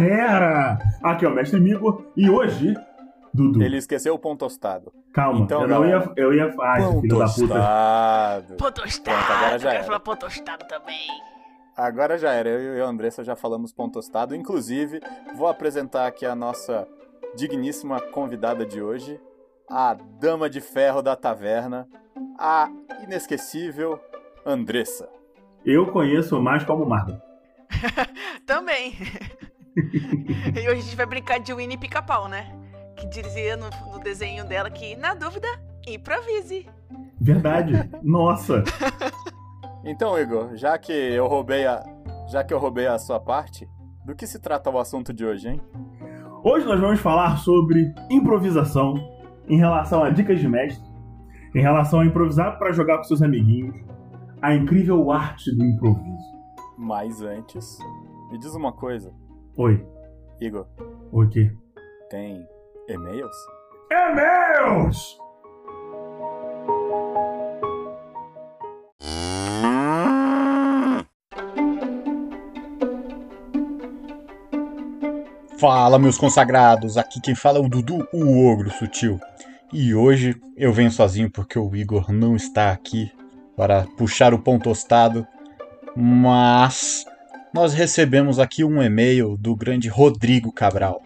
Galera! Aqui é o Mestre Migo e hoje, Dudu. Ele esqueceu o pão tostado. Calma, Então, eu não ia. Eu ia. Ai, pão filho da puta. tostado. Pô Pronto, agora tostado, já quero era. falar pô tostado também. Agora já era, eu e a Andressa já falamos pão tostado. Inclusive, vou apresentar aqui a nossa digníssima convidada de hoje, a dama de ferro da taverna, a inesquecível Andressa. Eu conheço mais como Marvel. Também. e hoje a gente vai brincar de Winnie Pica-Pau, né? Que dizia no, no desenho dela que, na dúvida, improvise. Verdade. Nossa. Então, Igor, já que eu roubei a já que eu roubei a sua parte, do que se trata o assunto de hoje, hein? Hoje nós vamos falar sobre improvisação em relação a dicas de mestre, em relação a improvisar para jogar com seus amiguinhos, a incrível arte do improviso. Mas antes, me diz uma coisa, Oi. Igor, O quê? tem e-mails? E-mails! Fala, meus consagrados! Aqui quem fala é o Dudu, o Ogro Sutil. E hoje eu venho sozinho porque o Igor não está aqui para puxar o pão tostado, mas nós recebemos aqui um e-mail do grande Rodrigo Cabral.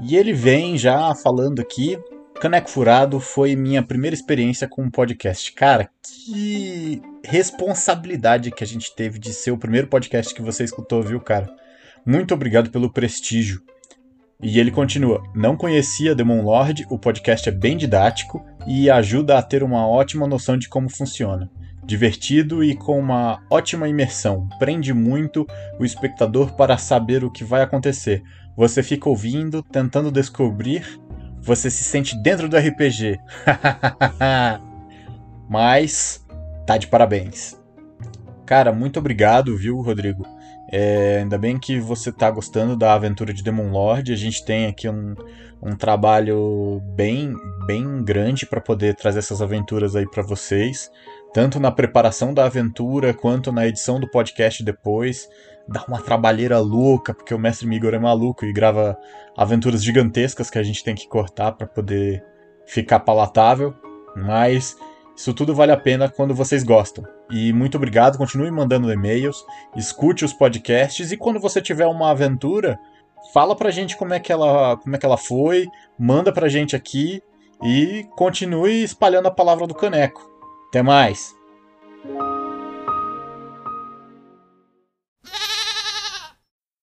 E ele vem já falando aqui. Caneco Furado foi minha primeira experiência com um podcast. Cara, que responsabilidade que a gente teve de ser o primeiro podcast que você escutou, viu, cara? Muito obrigado pelo prestígio. E ele continua: Não conhecia Demon Lord, o podcast é bem didático e ajuda a ter uma ótima noção de como funciona. Divertido e com uma ótima imersão. Prende muito o espectador para saber o que vai acontecer. Você fica ouvindo, tentando descobrir, você se sente dentro do RPG. Mas tá de parabéns. Cara, muito obrigado, viu, Rodrigo? É, ainda bem que você está gostando da aventura de Demon Lord. A gente tem aqui um, um trabalho bem, bem grande para poder trazer essas aventuras aí para vocês, tanto na preparação da aventura quanto na edição do podcast depois. Dá uma trabalheira louca, porque o mestre Migor é maluco e grava aventuras gigantescas que a gente tem que cortar para poder ficar palatável, mas isso tudo vale a pena quando vocês gostam. E muito obrigado, continue mandando e-mails, escute os podcasts e quando você tiver uma aventura, fala pra gente como é que ela, como é que ela foi, manda pra gente aqui e continue espalhando a palavra do caneco. Até mais.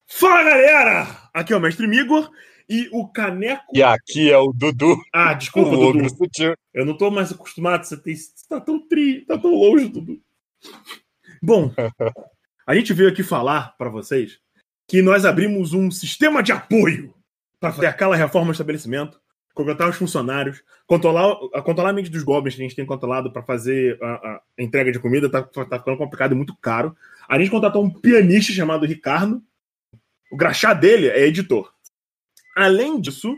Fala galera! Aqui é o Mestre Migor e o Caneco. E aqui é o Dudu, Ah, desculpa, o Dudu. sutil. Eu não tô mais acostumado. Você, tem, você tá tão tri, tá tão longe, Dudu. Bom, a gente veio aqui falar pra vocês que nós abrimos um sistema de apoio para fazer aquela reforma do estabelecimento, contratar os funcionários, controlar, a- controlar a mente dos goblins que a gente tem controlado para fazer a, a entrega de comida, tá, tá ficando complicado e muito caro. A gente contratou um pianista chamado Ricardo. O graxá dele é editor. Além disso,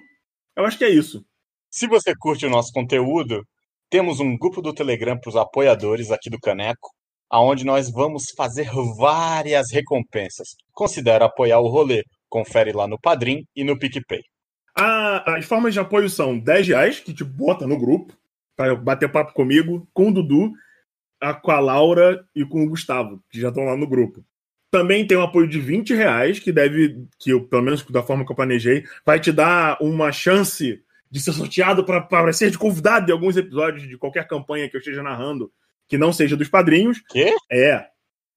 eu acho que é isso. Se você curte o nosso conteúdo, temos um grupo do Telegram para os apoiadores aqui do Caneco, aonde nós vamos fazer várias recompensas. Considera apoiar o rolê. Confere lá no Padrim e no PicPay. A- as formas de apoio são 10 reais, que te bota no grupo, para bater papo comigo, com o Dudu, a- com a Laura e com o Gustavo, que já estão lá no grupo. Também tem um apoio de 20 reais, que deve, que eu, pelo menos da forma que eu planejei, vai te dar uma chance de ser sorteado para ser de convidado em alguns episódios de qualquer campanha que eu esteja narrando, que não seja dos padrinhos. Quê? É.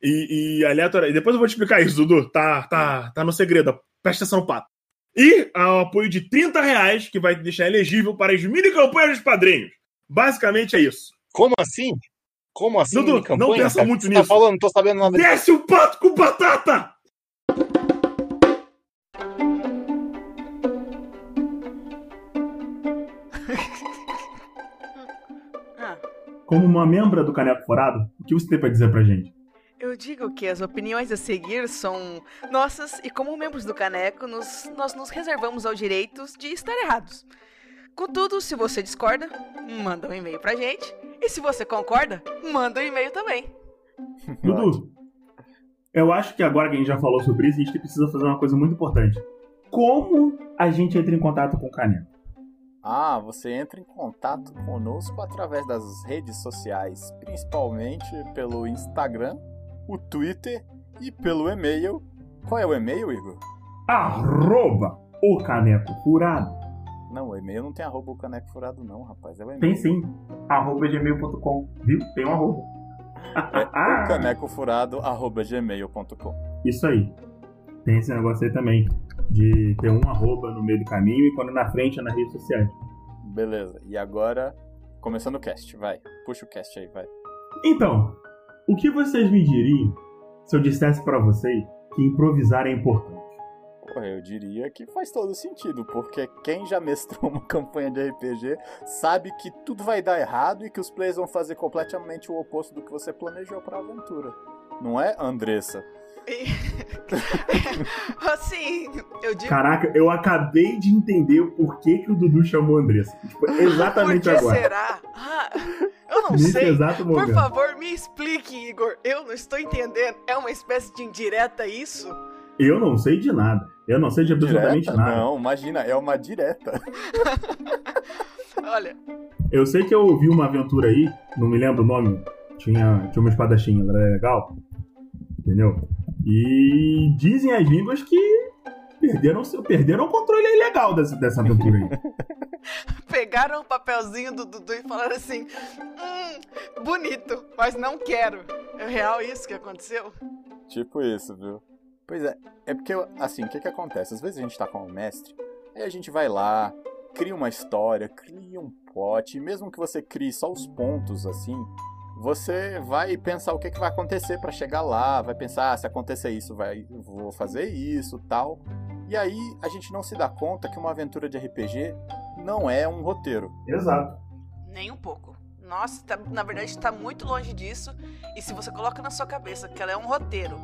E, e aleatório. E depois eu vou te explicar isso, Dudu. Tá, tá, tá no segredo. Presta atenção, pato. E ao apoio de 30 reais, que vai deixar elegível para as mini campanhas dos padrinhos. Basicamente é isso. Como assim? Como assim? Dudu, não pensa cara? muito tá nisso. Tá falando, não tô sabendo nada. Desce o um pato com batata! Como uma membra do Caneco Forado, o que você tem para dizer pra gente? Eu digo que as opiniões a seguir são nossas e, como membros do Caneco, nos, nós nos reservamos ao direito de estar errados. Contudo, se você discorda, manda um e-mail pra gente. E se você concorda, manda um e-mail também. Dudu, eu acho que agora que a gente já falou sobre isso, a gente precisa fazer uma coisa muito importante. Como a gente entra em contato com o Caneco? Ah, você entra em contato conosco através das redes sociais, principalmente pelo Instagram, o Twitter e pelo e-mail. Qual é o e-mail, Igor? Arroba o Caneco Furado. Não, o e-mail não tem arroba o Caneco Furado não, rapaz. É o e-mail. Tem sim. Arroba gmail.com. Viu? Tem um arroba. É o canecofurado arroba gmail.com. Isso aí. Tem esse negócio aí também. De ter um arroba no meio do caminho e quando na frente é nas redes sociais. Beleza. E agora, começando o cast, vai. Puxa o cast aí, vai. Então, o que vocês me diriam se eu dissesse pra vocês que improvisar é importante? Eu diria que faz todo sentido, porque quem já mestrou uma campanha de RPG sabe que tudo vai dar errado e que os players vão fazer completamente o oposto do que você planejou pra aventura. Não é, Andressa? E- assim, eu digo. Caraca, eu acabei de entender o porquê que o Dudu chamou Andressa. Tipo, Por exatamente que agora. será? Ah, eu não Nesse sei. exato Por favor, me explique, Igor. Eu não estou entendendo. É uma espécie de indireta isso? Eu não sei de nada. Eu não sei de absolutamente Direta? nada. Não, imagina, é uma direta. Olha, Eu sei que eu ouvi uma aventura aí, não me lembro o nome. Tinha, tinha uma espadachim, ela era legal. Entendeu? E dizem as línguas que perderam, seu- perderam o controle ilegal dessa, dessa aventura aí. pegaram o papelzinho do Dudu e falaram assim: Hum, bonito, mas não quero. É real isso que aconteceu? Tipo isso, viu? Pois é, é porque, assim, o que que acontece? Às vezes a gente tá com o mestre, aí a gente vai lá, cria uma história, cria um plot, e mesmo que você crie só os pontos, assim, você vai pensar o que, que vai acontecer pra chegar lá, vai pensar, ah, se acontecer isso, vai, eu vou fazer isso, tal. E aí a gente não se dá conta que uma aventura de RPG não é um roteiro. Exato. Nem um pouco. Nossa, tá- na verdade tá muito longe disso. E se você coloca na sua cabeça que ela é um roteiro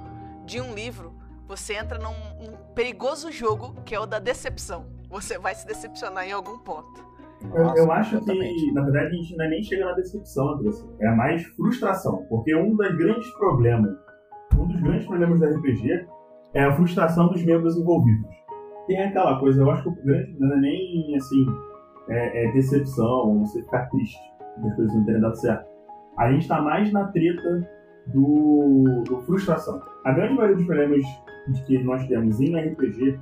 de um livro, você entra num, num perigoso jogo que é o da decepção. Você vai se decepcionar em algum ponto. Eu, Nossa, eu acho exatamente. que, na verdade, a gente não é nem chega na decepção, Andressa. É mais frustração. Porque um dos grandes problemas, um dos grandes problemas do RPG é a frustração dos membros envolvidos. Tem aquela coisa, eu acho que o grande problema não é nem, assim, é, é decepção, você ficar triste das coisas não terem dado certo. A gente tá mais na treta do, do frustração. A grande maioria dos problemas de que nós temos em RPG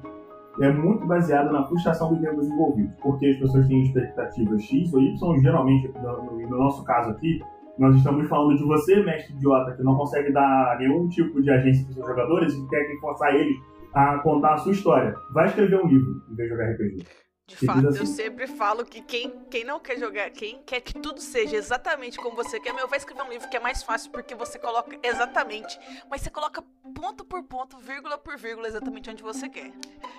é muito baseada na frustração dos membros envolvidos, porque as pessoas têm expectativas X ou Y, geralmente, no, no- no nosso caso aqui, nós estamos falando de você, mestre idiota, que não consegue dar nenhum tipo de agência para seus jogadores e quer que forçar eles a contar a sua história. Vai escrever um livro em vez de jogar RPG. De fato, assim. eu sempre falo que quem, quem não quer jogar, quem quer que tudo seja exatamente como você quer, meu, vai escrever um livro que é mais fácil porque você coloca exatamente, mas você coloca ponto por ponto, vírgula por vírgula, exatamente onde você quer.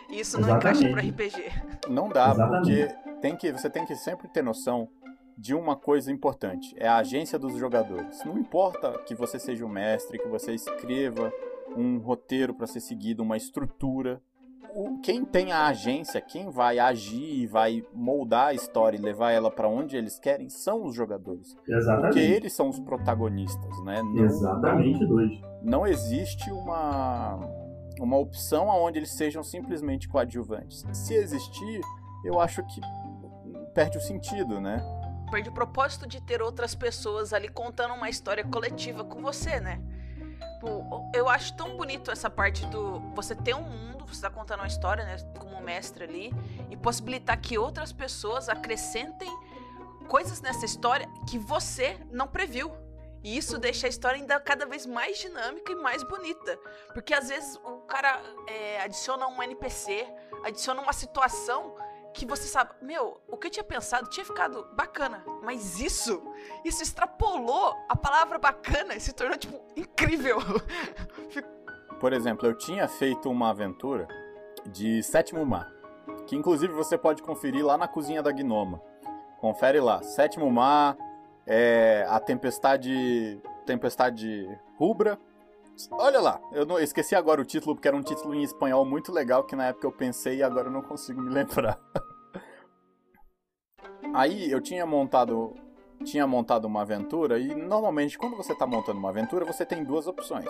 E isso não encaixa pro Exatamente. RPG. Não dá, Exatamente. porque tem que, você tem que sempre ter noção de uma coisa importante: é a agência dos jogadores. Não importa que você seja um mestre, que você escreva um roteiro para ser seguido, uma estrutura. O, quem tem a agência, quem vai agir e vai moldar a história e levar ela para onde eles querem são os jogadores. Porque Exatamente. eles são os protagonistas, né? Não- Exatamente dois. não existe uma, uma opção onde eles sejam simplesmente coadjuvantes. Se existir, eu acho que perde o sentido, né? Perde o propósito de ter outras pessoas ali contando uma história coletiva com você, né? Pô, Eu acho tão bonito essa parte do você ter um mundo, você tá contando uma história, né, como mestre ali, e possibilitar que outras pessoas acrescentem coisas nessa história que você não previu. E isso deixa a história ainda cada vez mais dinâmica e mais bonita. Porque às vezes o cara é, adiciona um NPC, adiciona uma situação que você sabe, meu, o que eu tinha pensado tinha ficado bacana, mas isso, isso extrapolou a palavra bacana e se tornou, tipo, incrível. Por exemplo, eu tinha feito uma aventura de Sétimo Mar, que inclusive você pode conferir lá na cozinha da Gnoma. Confere lá, Sétimo Mar, é a Tempestade. Tempestade Rubra. Olha lá, eu não, esqueci agora o título, porque era um título em espanhol muito legal que na época eu pensei e agora eu não consigo me lembrar. Aí eu tinha montado tinha montado uma aventura e normalmente quando você está montando uma aventura você tem duas opções.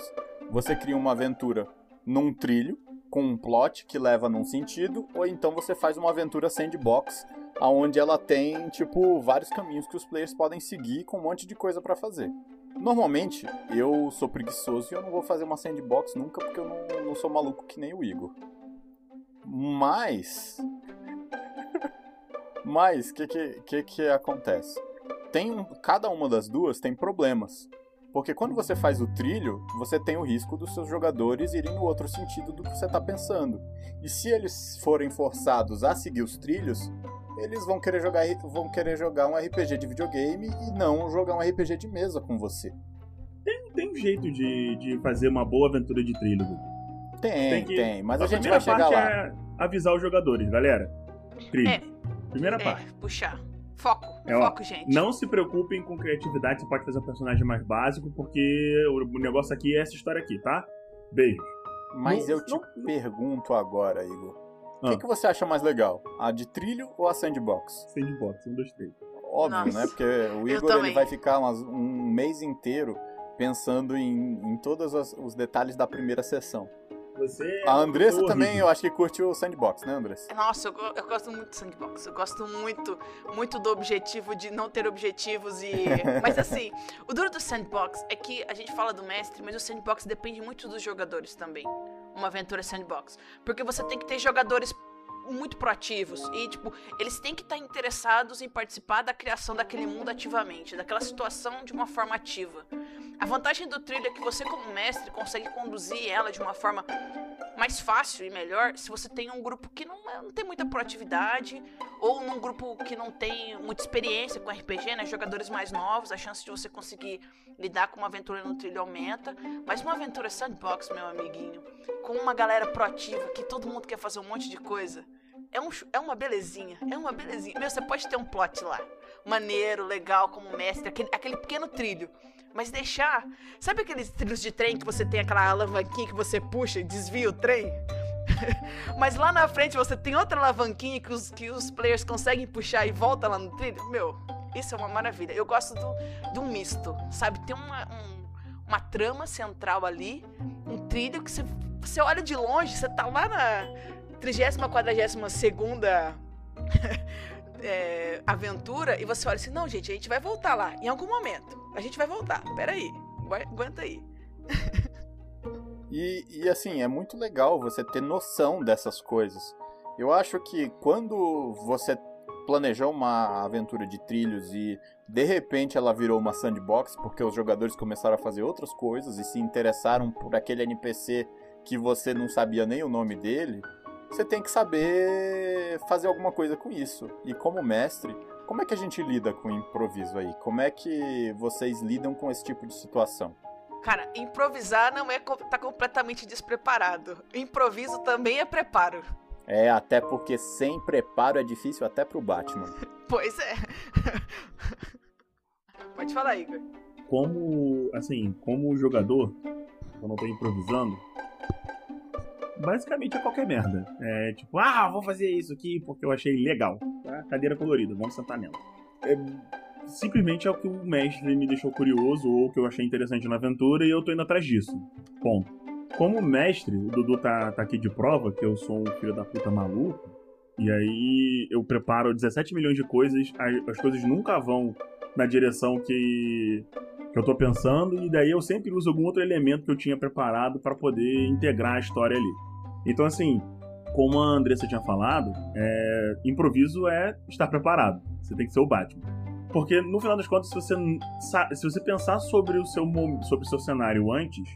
Você cria uma aventura num trilho com um plot que leva num sentido ou então você faz uma aventura sandbox aonde ela tem tipo vários caminhos que os players podem seguir com um monte de coisa para fazer. Normalmente eu sou preguiçoso e eu não vou fazer uma sandbox nunca porque eu não, não sou maluco que nem o Igor. Mas mas o que, que, que, acontece? Tem um, cada uma das duas tem problemas. Porque quando você faz o trilho, você tem o risco dos seus jogadores irem no outro sentido do que você está pensando. E se eles forem forçados a seguir os trilhos, eles vão querer jogar, vão querer jogar um RPG de videogame e não jogar um RPG de mesa com você. Tem, tem um jeito de, de fazer uma boa aventura de trilho. Tem, tem, que, tem mas a, a gente vai chegar lá. É avisar os jogadores, galera. Trilho. É, Primeira é, parte. Puxar. Foco, é, ó, foco, gente. Não se preocupem com criatividade, você pode fazer um personagem mais básico, porque o negócio aqui é essa história aqui, tá? Beijo. Mas não, eu te não... pergunto agora, Igor. O ah. que, que, você acha mais legal? A de trilho ou a sandbox? Sandbox, um, dois, três. Óbvio, Nossa. né? Porque o Igor ele vai ficar umas, um mês inteiro pensando em, em todos os detalhes da primeira sessão. Você a Andressa também, eu acho que curte o sandbox, né, Andressa? Nossa, eu, eu, gosto muito do sandbox. Eu gosto muito, muito do objetivo de não ter objetivos e. mas assim, o duro do sandbox é que a gente fala do mestre, mas o sandbox depende muito dos jogadores também. Uma aventura sandbox. Porque você tem que ter jogadores muito proativos e, tipo, eles têm que estar interessados em participar da criação daquele mundo ativamente, daquela situação de uma forma ativa. A vantagem do trilho é que você, como mestre, consegue conduzir ela de uma forma mais fácil e melhor se você tem um grupo que não, não tem muita proatividade ou num grupo que não tem muita experiência com RPG, né? Jogadores mais novos, a chance de você conseguir lidar com uma aventura no trilho aumenta. Mas uma aventura sandbox, meu amiguinho, com uma galera proativa que todo mundo quer fazer um monte de coisa, é, um, é uma belezinha, é uma belezinha. Meu, você pode ter um plot lá, maneiro, legal, como mestre, aquele, aquele pequeno trilho. Mas deixar. Sabe aqueles trilhos de trem que você tem aquela alavanquinha que você puxa e desvia o trem? Mas lá na frente você tem outra alavanquinha que os, que os players conseguem puxar e volta lá no trilho? Meu, isso é uma maravilha. Eu gosto do, do misto, sabe? Tem uma, um, uma trama central ali, um trilho que você, você olha de longe, você tá lá na 30 42 segunda é, aventura e você olha assim, não, gente, a gente vai voltar lá em algum momento. A gente vai voltar. Peraí. Aguenta aí. e, e assim, é muito legal você ter noção dessas coisas. Eu acho que quando você planejou uma aventura de trilhos e de repente ela virou uma sandbox porque os jogadores começaram a fazer outras coisas e se interessaram por aquele NPC que você não sabia nem o nome dele, você tem que saber fazer alguma coisa com isso. E como mestre, como é que a gente lida com improviso aí? Como é que vocês lidam com esse tipo de situação? Cara, improvisar não é tá completamente despreparado. Improviso também é preparo. É, até porque sem preparo é difícil até pro Batman. pois é. Pode falar, Igor. Como, assim, como jogador, quando eu tô improvisando, basicamente é qualquer merda. É tipo, ah, vou fazer isso aqui porque eu achei legal. Tá? Cadeira colorida, vamos sentar nela. É, simplesmente é o que o mestre me deixou curioso ou que eu achei interessante na aventura e eu tô indo atrás disso. Ponto. Como mestre, o Dudu tá, tá aqui de prova que eu sou um filho da puta maluco, e aí eu preparo 17 milhões de coisas, as, as coisas nunca vão na direção que, que eu tô pensando, e daí eu sempre uso algum outro elemento que eu tinha preparado para poder integrar a história ali. Então, assim, como a Andressa tinha falado, é, improviso é estar preparado. Você tem que ser o Batman. Porque, no final das contas, se você, se você pensar sobre o, seu, sobre o seu cenário antes,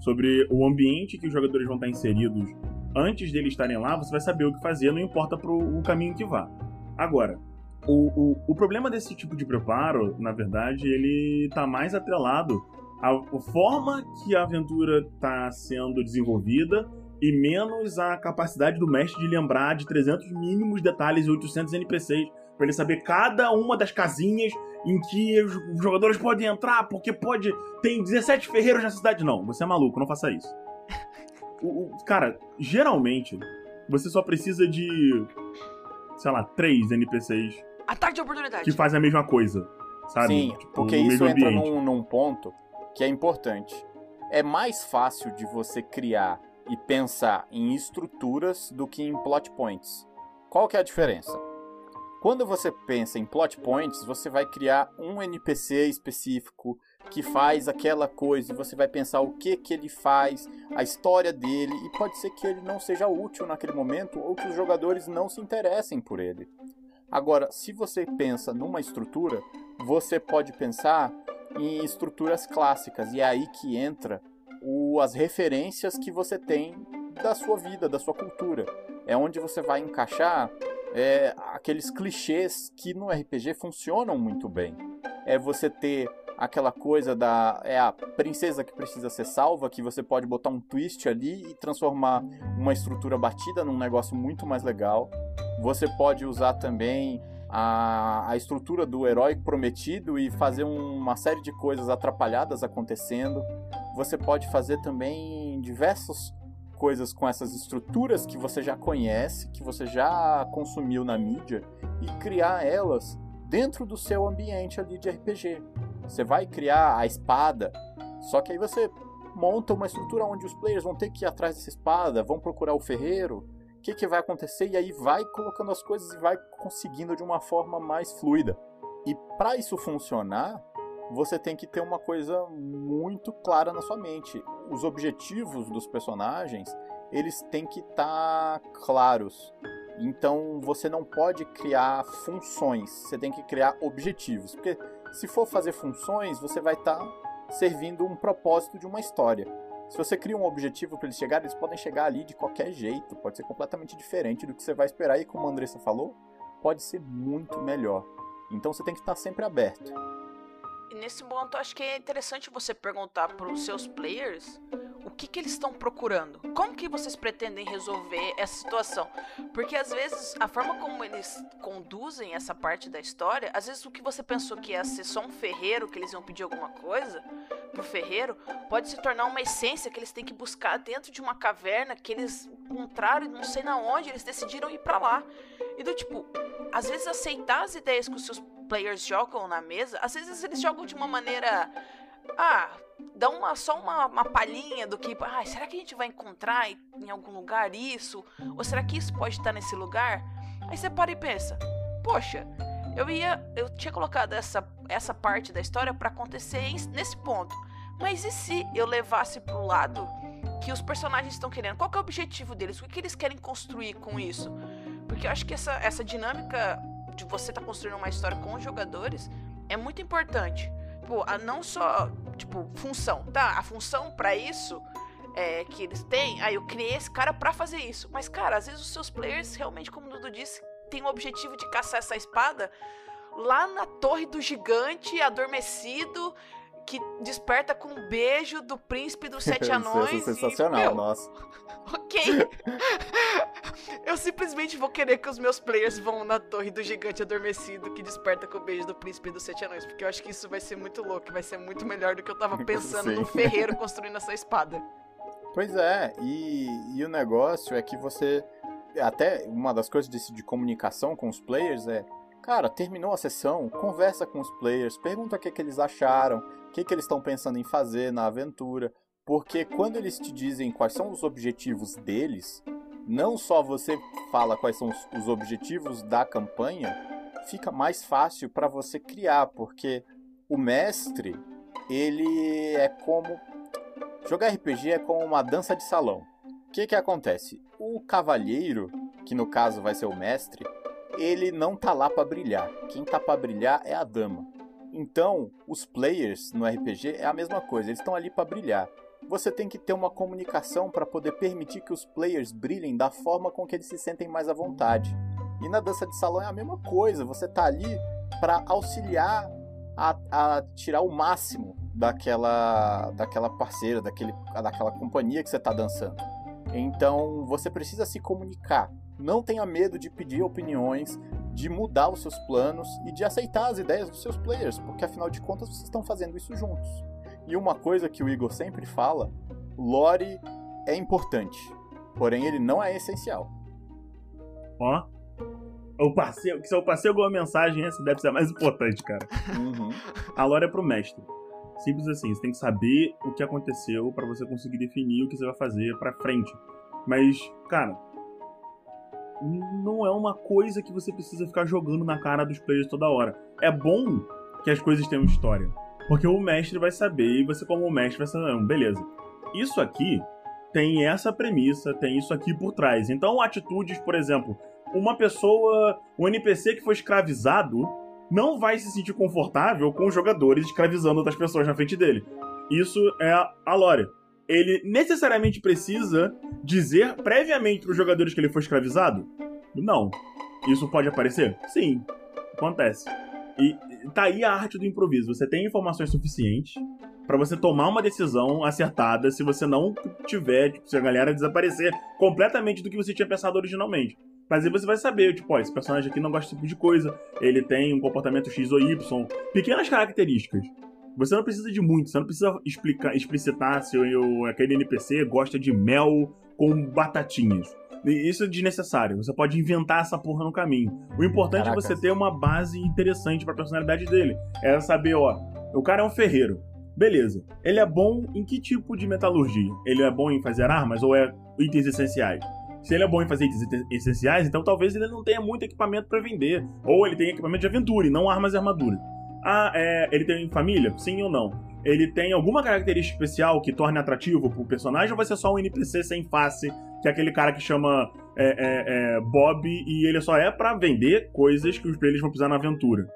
sobre o ambiente que os jogadores vão estar inseridos antes deles estarem lá, você vai saber o que fazer, não importa pro o caminho que vá. Agora, o, o, o problema desse tipo de preparo, na verdade, ele está mais atrelado à forma que a aventura está sendo desenvolvida e menos a capacidade do mestre de lembrar de 300 mínimos detalhes e 800 NPCs Pra ele saber cada uma das casinhas em que os jogadores podem entrar, porque pode. Tem 17 ferreiros na cidade. Não, você é maluco, não faça isso. O, o, cara, geralmente, você só precisa de. sei lá, três NPCs. Ataque de oportunidade. Que fazem a mesma coisa. Sabe? Sim, tipo, porque isso entra num, num ponto que é importante. É mais fácil de você criar e pensar em estruturas do que em plot points. Qual que é a diferença? Quando você pensa em plot points, você vai criar um NPC específico que faz aquela coisa você vai pensar o que que ele faz, a história dele e pode ser que ele não seja útil naquele momento ou que os jogadores não se interessem por ele. Agora, se você pensa numa estrutura, você pode pensar em estruturas clássicas e é aí que entra o, as referências que você tem da sua vida, da sua cultura. É onde você vai encaixar é, aqueles clichês que no RPG funcionam muito bem. É você ter aquela coisa da é a princesa que precisa ser salva, que você pode botar um twist ali e transformar uma estrutura batida num negócio muito mais legal. Você pode usar também a, a estrutura do herói prometido e fazer uma série de coisas atrapalhadas acontecendo. Você pode fazer também diversos coisas com essas estruturas que você já conhece, que você já consumiu na mídia e criar elas dentro do seu ambiente ali de RPG. Você vai criar a espada, só que aí você monta uma estrutura onde os players vão ter que ir atrás dessa espada, vão procurar o ferreiro, o que, que vai acontecer e aí vai colocando as coisas e vai conseguindo de uma forma mais fluida. E para isso funcionar, você tem que ter uma coisa muito clara na sua mente. Os objetivos dos personagens, eles têm que estar tá claros. Então você não pode criar funções, você tem que criar objetivos. Porque se for fazer funções, você vai estar tá servindo um propósito de uma história. Se você cria um objetivo para eles chegarem, eles podem chegar ali de qualquer jeito, pode ser completamente diferente do que você vai esperar e como a Andressa falou, pode ser muito melhor. Então você tem que estar tá sempre aberto. Nesse ponto, acho que é interessante você perguntar para os seus players o que, que eles estão procurando. Como que vocês pretendem resolver essa situação? Porque às vezes a forma como eles conduzem essa parte da história, às vezes o que você pensou que ia ser só um ferreiro, que eles iam pedir alguma coisa pro ferreiro, pode se tornar uma essência que eles têm que buscar dentro de uma caverna que eles encontraram e não sei na onde, eles decidiram ir para lá. E do tipo, às vezes aceitar as ideias que os seus players jogam na mesa, às vezes eles jogam de uma maneira. Ah, dá uma, só uma, uma palhinha do que. Ah, será que a gente vai encontrar em, algum lugar isso? Ou será que isso pode estar nesse lugar? Aí você para e pensa: Poxa, eu ia. Eu tinha colocado essa, essa parte da história para acontecer nesse ponto. Mas e se eu levasse pro lado que os personagens estão querendo? Qual é o objetivo deles? O que, que eles querem construir com isso? Porque eu acho que essa, essa dinâmica de você estar tá construindo uma história com os jogadores é muito importante. Tipo, a não só, tipo, função, tá? A função para isso é, que eles têm, aí ah, eu criei esse cara para fazer isso. Mas, cara, às vezes os seus players, realmente, como o Dudu disse, tem o objetivo de caçar essa espada lá na torre do gigante, adormecido, que desperta com um beijo do príncipe dos sete anões. Isso é sensacional, e, meu, nossa. Ok. eu simplesmente vou querer que os meus players vão na torre do gigante adormecido que desperta com o beijo do príncipe dos sete anões, porque eu acho que isso vai ser muito louco, vai ser muito melhor do que eu tava pensando no ferreiro construindo essa espada. Pois é, e, e o negócio é que você. Até uma das coisas de, de comunicação com os players é Cara, terminou a sessão, conversa com os players, pergunta o que, que eles acharam, o que, que eles estão pensando em fazer na aventura. Porque quando eles te dizem quais são os objetivos deles, não só você fala quais são os, os objetivos da campanha, fica mais fácil para você criar, porque o mestre, ele é como. Jogar RPG é como uma dança de salão. O que, que acontece? O cavalheiro, que no caso vai ser o mestre, ele não tá lá para brilhar. Quem tá para brilhar é a dama. Então, os players no RPG é a mesma coisa, eles estão ali para brilhar. Você tem que ter uma comunicação para poder permitir que os players brilhem da forma com que eles se sentem mais à vontade. E na dança de salão é a mesma coisa, você tá ali para auxiliar a, a, tirar o máximo daquela, daquela parceira, daquele, daquela companhia que você está dançando. Então você precisa se comunicar não tenha medo de pedir opiniões, de mudar os seus planos e de aceitar as ideias dos seus players, porque afinal de contas vocês estão fazendo isso juntos. E uma coisa que o Igor sempre fala, lore é importante, porém ele não é essencial. Ó, o que se o passeio alguma mensagem, essa deve ser a mais importante, cara. Uhum. A lore é pro mestre. Simples assim, você tem que saber o que aconteceu para você conseguir definir o que você vai fazer para frente. Mas, cara, não é uma coisa que você precisa ficar jogando na cara dos players toda hora. É bom que as coisas tenham história, porque o mestre vai saber e você como mestre vai saber, beleza. Isso aqui tem essa premissa, tem isso aqui por trás. Então, atitudes, por exemplo, uma pessoa, um NPC que foi escravizado, não vai se sentir confortável com os jogadores escravizando outras pessoas na frente dele. Isso é a lore. Ele necessariamente precisa dizer previamente para os jogadores que ele foi escravizado? Não. Isso pode aparecer? Sim. Acontece. E tá aí a arte do improviso. Você tem informações suficientes para você tomar uma decisão acertada se você não tiver, tipo, se a galera desaparecer completamente do que você tinha pensado originalmente. Mas aí você vai saber, tipo, ó, esse personagem aqui não gosta desse tipo de coisa, ele tem um comportamento X ou Y, pequenas características. Você não precisa de muito, você não precisa explicar, explicitar se o, aquele NPC gosta de mel com batatinhas. Isso é desnecessário. Você pode inventar essa porra no caminho. O importante Caraca. é você ter uma base interessante para a personalidade dele. É saber, ó, o cara é um ferreiro. Beleza. Ele é bom em que tipo de metalurgia? Ele é bom em fazer armas ou é itens essenciais? Se ele é bom em fazer itens essenciais, então talvez ele não tenha muito equipamento para vender. Ou ele tem equipamento de aventura e não armas e armadura. Ah, é, ele tem família? Sim ou não? Ele tem alguma característica especial que torne atrativo pro personagem ou vai ser só um NPC sem face, que é aquele cara que chama é, é, é, Bob e ele só é para vender coisas que os players vão precisar na aventura?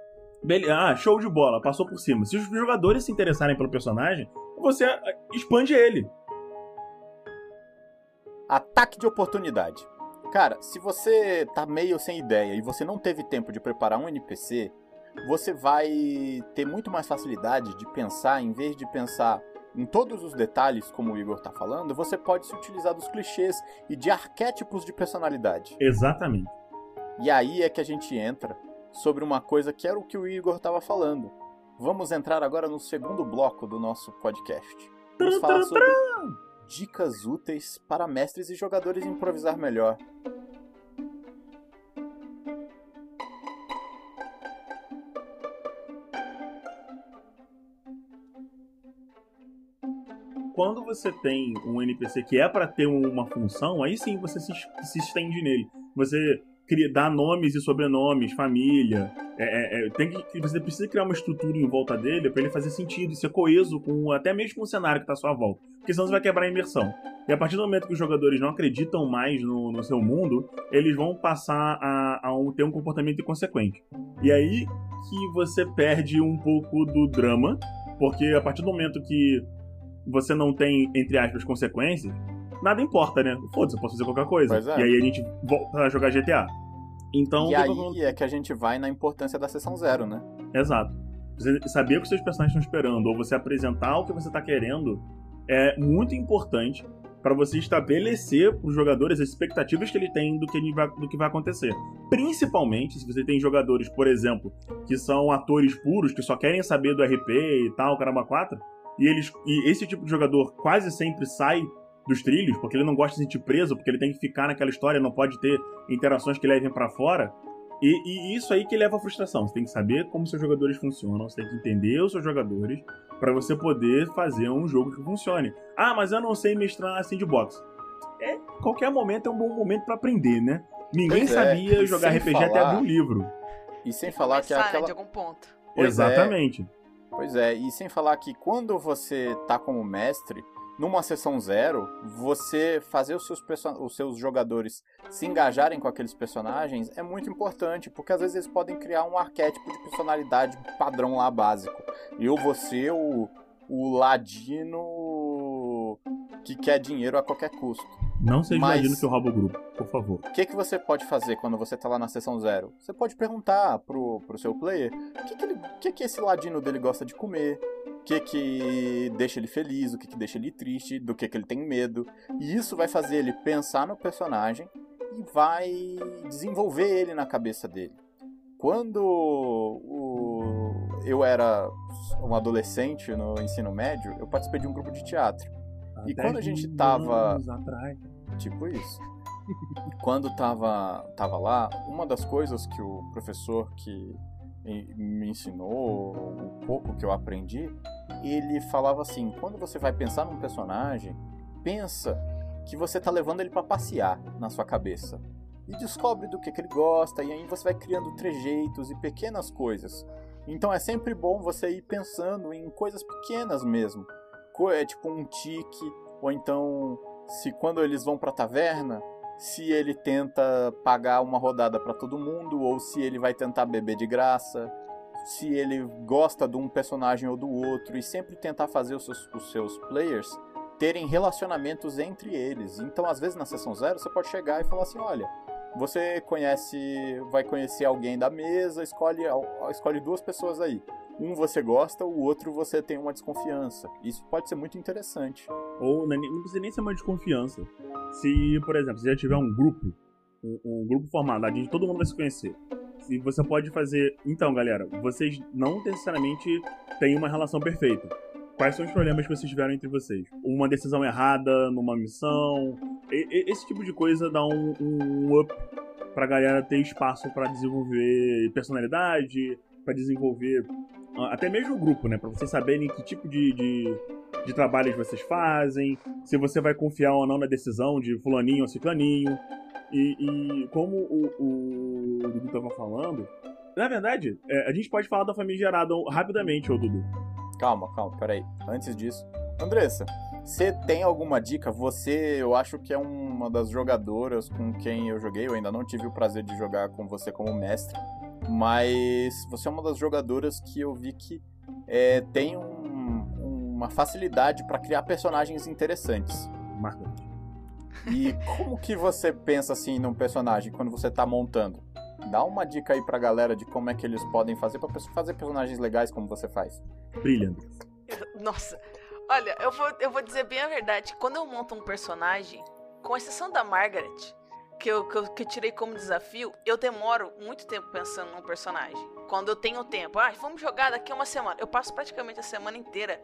Beleza. Ah, show de bola, passou por cima. Se os jogadores se interessarem pelo personagem, você expande ele. Ataque de oportunidade. Cara, se você tá meio sem ideia e você não teve tempo de preparar um NPC, você vai ter muito mais facilidade de pensar, em vez de pensar em todos os detalhes, como o Igor tá falando, você pode se utilizar dos clichês e de arquétipos de personalidade. Exatamente. E aí é que a gente entra sobre uma coisa que era o que o Igor estava falando. Vamos entrar agora no segundo bloco do nosso podcast. Vamos falar sobre dicas úteis para mestres e jogadores improvisar melhor. Quando você tem um NPC que é para ter uma função, aí sim você se, se estende nele. Você cria, dar nomes e sobrenomes, família. É, é, é, tem que, você precisa criar uma estrutura em volta dele para ele fazer sentido e ser coeso com até mesmo com o cenário que está à sua volta. Porque senão você vai quebrar a imersão. E a partir do momento que os jogadores não acreditam mais no, no seu mundo, eles vão passar a, a um, ter um comportamento inconsequente. E aí que você perde um pouco do drama, porque a partir do momento que você não tem, entre aspas, consequências, nada importa, né? Foda-se, eu posso fazer qualquer coisa. É. E aí a gente volta a jogar GTA. Então, e aí é que a gente vai na importância da sessão zero, né? Exato. Você saber o que seus personagens estão esperando, ou você apresentar o que você está querendo, é muito importante para você estabelecer para os jogadores as expectativas que ele tem do que, vai, do que vai acontecer. Principalmente se você tem jogadores, por exemplo, que são atores puros, que só querem saber do RP e tal, caramba 4, e, eles, e esse tipo de jogador quase sempre sai dos trilhos, porque ele não gosta de se sentir preso, porque ele tem que ficar naquela história, não pode ter interações que levem para fora. E, e, isso aí que leva à frustração. Você tem que saber como seus jogadores funcionam, você tem que entender os seus jogadores para você poder fazer um jogo que funcione. Ah, mas eu não sei mestrar sandbox. É, qualquer momento é um bom momento para aprender, né? Ninguém é, sabia jogar RPG falar, até abrir um livro. E sem falar Começar, que é aquela... né, de algum ponto. Pois Exatamente. É. Pois é, e sem falar que quando você tá como mestre, numa sessão zero, você fazer os seus, os seus jogadores se engajarem com aqueles personagens é muito importante, porque às vezes eles podem criar um arquétipo de personalidade padrão lá básico. Eu vou ser o, o ladino que quer dinheiro a qualquer custo. Não seja Mas, ladino que rouba o grupo, por favor. O que, que você pode fazer quando você tá lá na sessão zero? Você pode perguntar pro, pro seu player o que, que, ele, que, que esse ladino dele gosta de comer, que que deixa ele feliz, o que que deixa ele triste, do que que ele tem medo. E isso vai fazer ele pensar no personagem e vai desenvolver ele na cabeça dele. Quando o... eu era um adolescente no ensino médio, eu participei de um grupo de teatro. E quando a gente tava. Tipo isso. quando tava, tava lá, uma das coisas que o professor que me ensinou, o pouco que eu aprendi, ele falava assim: quando você vai pensar num personagem, pensa que você tá levando ele para passear na sua cabeça. E descobre do que, que ele gosta, e aí você vai criando trejeitos e pequenas coisas. Então é sempre bom você ir pensando em coisas pequenas mesmo. É tipo um tique, ou então se quando eles vão pra taverna, se ele tenta pagar uma rodada para todo mundo ou se ele vai tentar beber de graça, se ele gosta de um personagem ou do outro e sempre tentar fazer os seus, os seus players terem relacionamentos entre eles. Então, às vezes na sessão zero você pode chegar e falar assim, olha, você conhece, vai conhecer alguém da mesa, escolhe, escolhe duas pessoas aí. Um você gosta, o outro você tem uma desconfiança. Isso pode ser muito interessante. Ou não precisa nem ser uma desconfiança. Se, por exemplo, você já tiver um grupo, um, um grupo formado, onde todo mundo vai se conhecer. Se você pode fazer. Então, galera, vocês não necessariamente têm uma relação perfeita. Quais são os problemas que vocês tiveram entre vocês? Uma decisão errada numa missão. E, e, esse tipo de coisa dá um, um up pra galera ter espaço para desenvolver personalidade, para desenvolver até mesmo o grupo, né? Pra vocês saberem que tipo de, de, de trabalhos vocês fazem, se você vai confiar ou não na decisão de fulaninho ou ciclaninho. E, e como o Dudu tava falando, na verdade, é, a gente pode falar da família gerada rapidamente, ô Dudu. Calma, calma, peraí. Antes disso, Andressa, você tem alguma dica? Você, eu acho que é uma das jogadoras com quem eu joguei, eu ainda não tive o prazer de jogar com você como mestre, mas você é uma das jogadoras que eu vi que é, tem um, uma facilidade para criar personagens interessantes. Marcante. E como que você pensa assim num personagem quando você tá montando? Dá uma dica aí pra galera de como é que eles podem fazer para fazer personagens legais como você faz. Brilhante. Nossa, olha, eu vou, eu vou dizer bem a verdade. Quando eu monto um personagem, com exceção da Margaret, que eu, que eu que tirei como desafio, eu demoro muito tempo pensando num personagem. Quando eu tenho tempo, ah, vamos jogar daqui a uma semana. Eu passo praticamente a semana inteira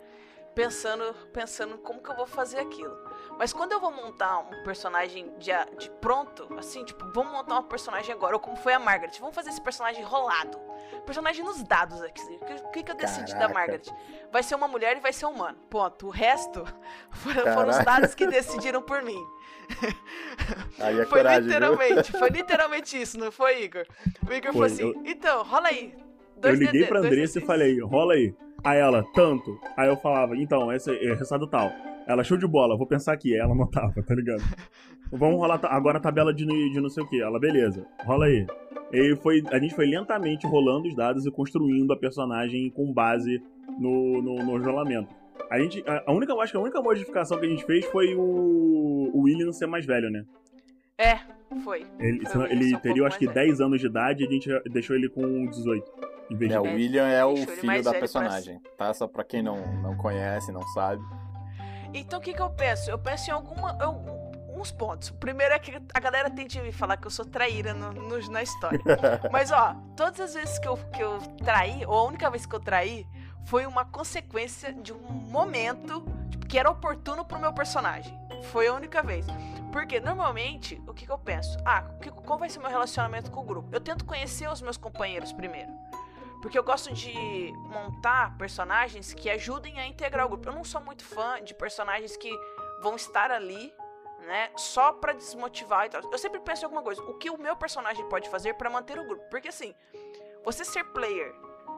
pensando, pensando como que eu vou fazer aquilo. Mas quando eu vou montar um personagem de, de pronto, assim, tipo, vamos montar um personagem agora, ou como foi a Margaret, vamos fazer esse personagem rolado. Personagem nos dados aqui. O que, que eu decidi Caraca. da Margaret? Vai ser uma mulher e vai ser humano. Ponto. O resto foram, foram os dados que decidiram por mim. Aí é foi coragem, literalmente, viu? foi literalmente isso, não foi, Igor? O Igor foi, falou assim: eu... então, rola aí. Dois eu liguei pra Andressa e falei, rola aí. Aí ela, tanto. Aí eu falava, então, esse é resultado tal. Ela, show de bola, vou pensar aqui. Ela anotava, tá ligado? Vamos rolar agora a tabela de, de não sei o que. Ela, beleza, rola aí. E foi, a gente foi lentamente rolando os dados e construindo a personagem com base no, no, no rolamento. A gente, a, a única, acho que a única modificação que a gente fez foi o, o William ser mais velho, né? É, foi. Ele, foi ele teria, um acho que, velho. 10 anos de idade e a gente deixou ele com 18. É, o William é o filho da personagem, pra... tá? Só pra quem não, não conhece, não sabe. Então o que, que eu penso? Eu penso em alguma. Eu, uns pontos. O primeiro é que a galera tende a me falar que eu sou traíra no, no, na história. Mas, ó, todas as vezes que eu, que eu traí, ou a única vez que eu traí, foi uma consequência de um momento tipo, que era oportuno pro meu personagem. Foi a única vez. Porque normalmente, o que, que eu penso? Ah, que, qual vai ser meu relacionamento com o grupo? Eu tento conhecer os meus companheiros primeiro. Porque eu gosto de montar personagens que ajudem a integrar o grupo. Eu não sou muito fã de personagens que vão estar ali, né, só para desmotivar e tal. Eu sempre penso em alguma coisa. O que o meu personagem pode fazer para manter o grupo? Porque assim, você ser player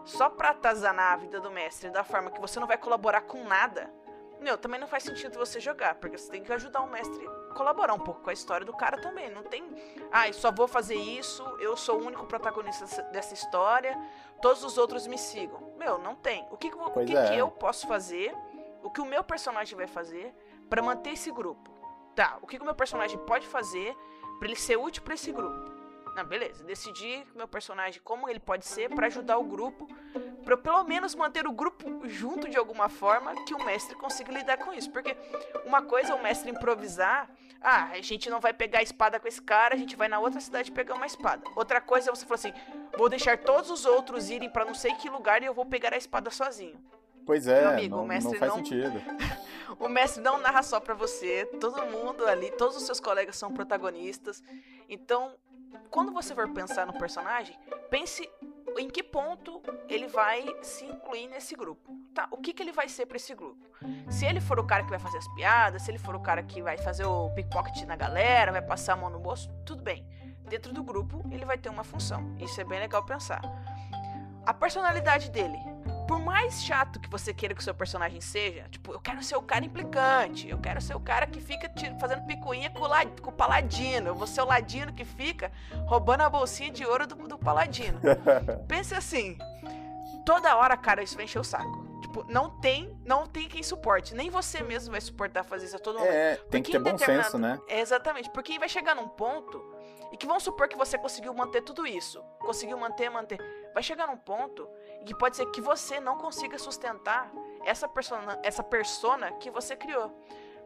só pra atazanar a vida do mestre da forma que você não vai colaborar com nada, meu, também não faz sentido você jogar, porque você tem que ajudar o mestre colaborar um pouco com a história do cara também. Não tem, ah, só vou fazer isso, eu sou o único protagonista dessa história, todos os outros me sigam. Meu, não tem. O que, o que, é. que eu posso fazer, o que o meu personagem vai fazer para manter esse grupo? Tá, o que, que o meu personagem pode fazer para ele ser útil para esse grupo? Não, beleza. Decidi meu personagem como ele pode ser para ajudar o grupo, Pra pelo menos manter o grupo junto de alguma forma que o mestre consiga lidar com isso. Porque uma coisa é o mestre improvisar. Ah, a gente não vai pegar a espada com esse cara, a gente vai na outra cidade pegar uma espada. Outra coisa é você falar assim: vou deixar todos os outros irem para não sei que lugar e eu vou pegar a espada sozinho. Pois é, amigo, não, não, faz não... sentido. o mestre não narra só pra você, todo mundo ali, todos os seus colegas são protagonistas. Então, quando você for pensar no personagem, pense em que ponto ele vai se incluir nesse grupo. Tá? O que, que ele vai ser para esse grupo? Se ele for o cara que vai fazer as piadas, se ele for o cara que vai fazer o pickpocket na galera, vai passar a mão no bolso, tudo bem. Dentro do grupo, ele vai ter uma função. Isso é bem legal pensar. A personalidade dele por mais chato que você queira que o seu personagem seja, tipo, eu quero ser o cara implicante, eu quero ser o cara que fica fazendo picuinha com o, com o paladino, eu vou ser o ladino que fica roubando a bolsinha de ouro do, do paladino. Pense assim, toda hora, cara, isso vai encher o saco. Tipo, não tem, não tem quem suporte. Nem você mesmo vai suportar fazer isso a todo momento. É, tem que ter bom senso, né? É, exatamente. Porque vai chegar num ponto e que vamos supor que você conseguiu manter tudo isso. Conseguiu manter, manter. Vai chegar num ponto que pode ser que você não consiga sustentar essa persona, essa persona que você criou.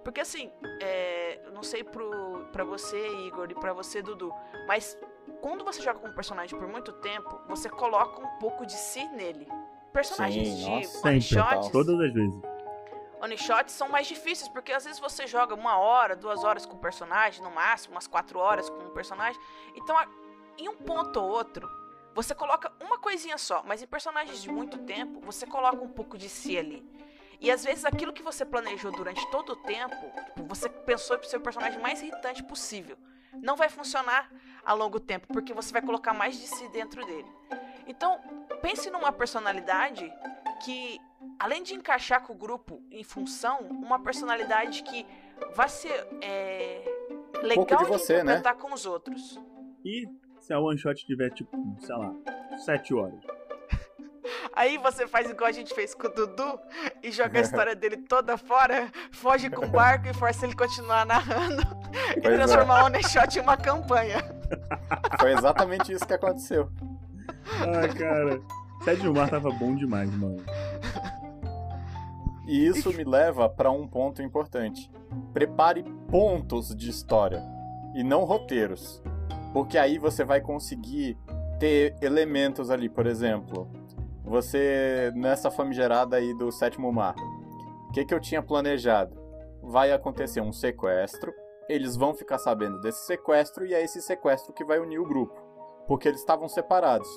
Porque assim, é, não sei pro, pra você, Igor, e pra você, Dudu, mas quando você joga com um personagem por muito tempo, você coloca um pouco de si nele. Personagens Sim, de. Todas as vezes. One shots são mais difíceis, porque às vezes você joga uma hora, duas horas com o personagem, no máximo, umas quatro horas com o personagem. Então, em um ponto ou outro, você coloca uma coisinha só, mas em personagens de muito tempo, você coloca um pouco de si ali. E às vezes aquilo que você planejou durante todo o tempo, tipo, você pensou para ser o personagem mais irritante possível, não vai funcionar a longo tempo, porque você vai colocar mais de si dentro dele. Então, pense numa personalidade que, além de encaixar com o grupo em função, uma personalidade que vai ser é, legal um de, você, de né? interpretar né? com os outros. E se a one shot tiver, tipo, sei lá, sete horas. Aí você faz igual a gente fez com o Dudu e joga a história dele toda fora, foge com o barco e força ele continuar narrando e pois transformar é. o One Shot em uma campanha. Foi exatamente isso que aconteceu. Ah, cara. Sede Mar tava bom demais, mano. E isso me leva para um ponto importante. Prepare pontos de história e não roteiros. Porque aí você vai conseguir ter elementos ali, por exemplo, você nessa famigerada aí do sétimo mar. O que, que eu tinha planejado? Vai acontecer um sequestro, eles vão ficar sabendo desse sequestro e é esse sequestro que vai unir o grupo, porque eles estavam separados.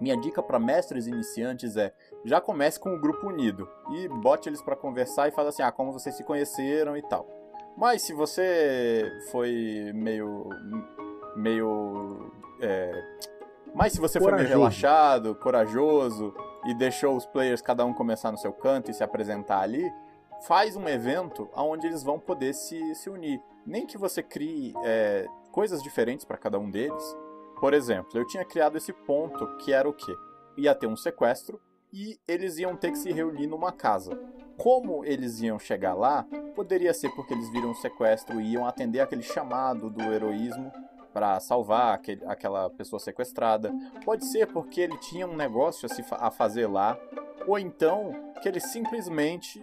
Minha dica para mestres iniciantes é: já comece com o grupo unido e bote eles para conversar e fala assim: "Ah, como vocês se conheceram e tal". Mas se você foi meio meio. É... Mas se você corajoso. foi meio relaxado, corajoso e deixou os players cada um começar no seu canto e se apresentar ali, faz um evento onde eles vão poder se, se unir. Nem que você crie é, coisas diferentes para cada um deles. Por exemplo, eu tinha criado esse ponto que era o quê? Ia ter um sequestro e eles iam ter que se reunir numa casa. Como eles iam chegar lá, poderia ser porque eles viram um sequestro e iam atender aquele chamado do heroísmo para salvar aquele, aquela pessoa sequestrada. Pode ser porque ele tinha um negócio a, se, a fazer lá, ou então que ele simplesmente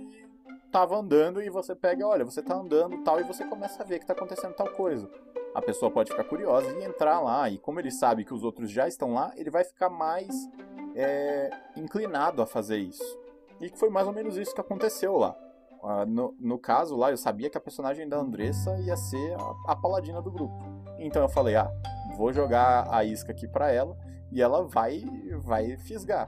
estava andando e você pega, olha, você está andando tal e você começa a ver que está acontecendo tal coisa. A pessoa pode ficar curiosa e entrar lá, e como ele sabe que os outros já estão lá, ele vai ficar mais é, inclinado a fazer isso. E foi mais ou menos isso que aconteceu lá. Uh, no, no, caso lá, eu sabia que a personagem da Andressa ia ser a, a paladina do grupo. Então eu falei, ah, vou jogar a isca aqui para ela e ela vai vai fisgar.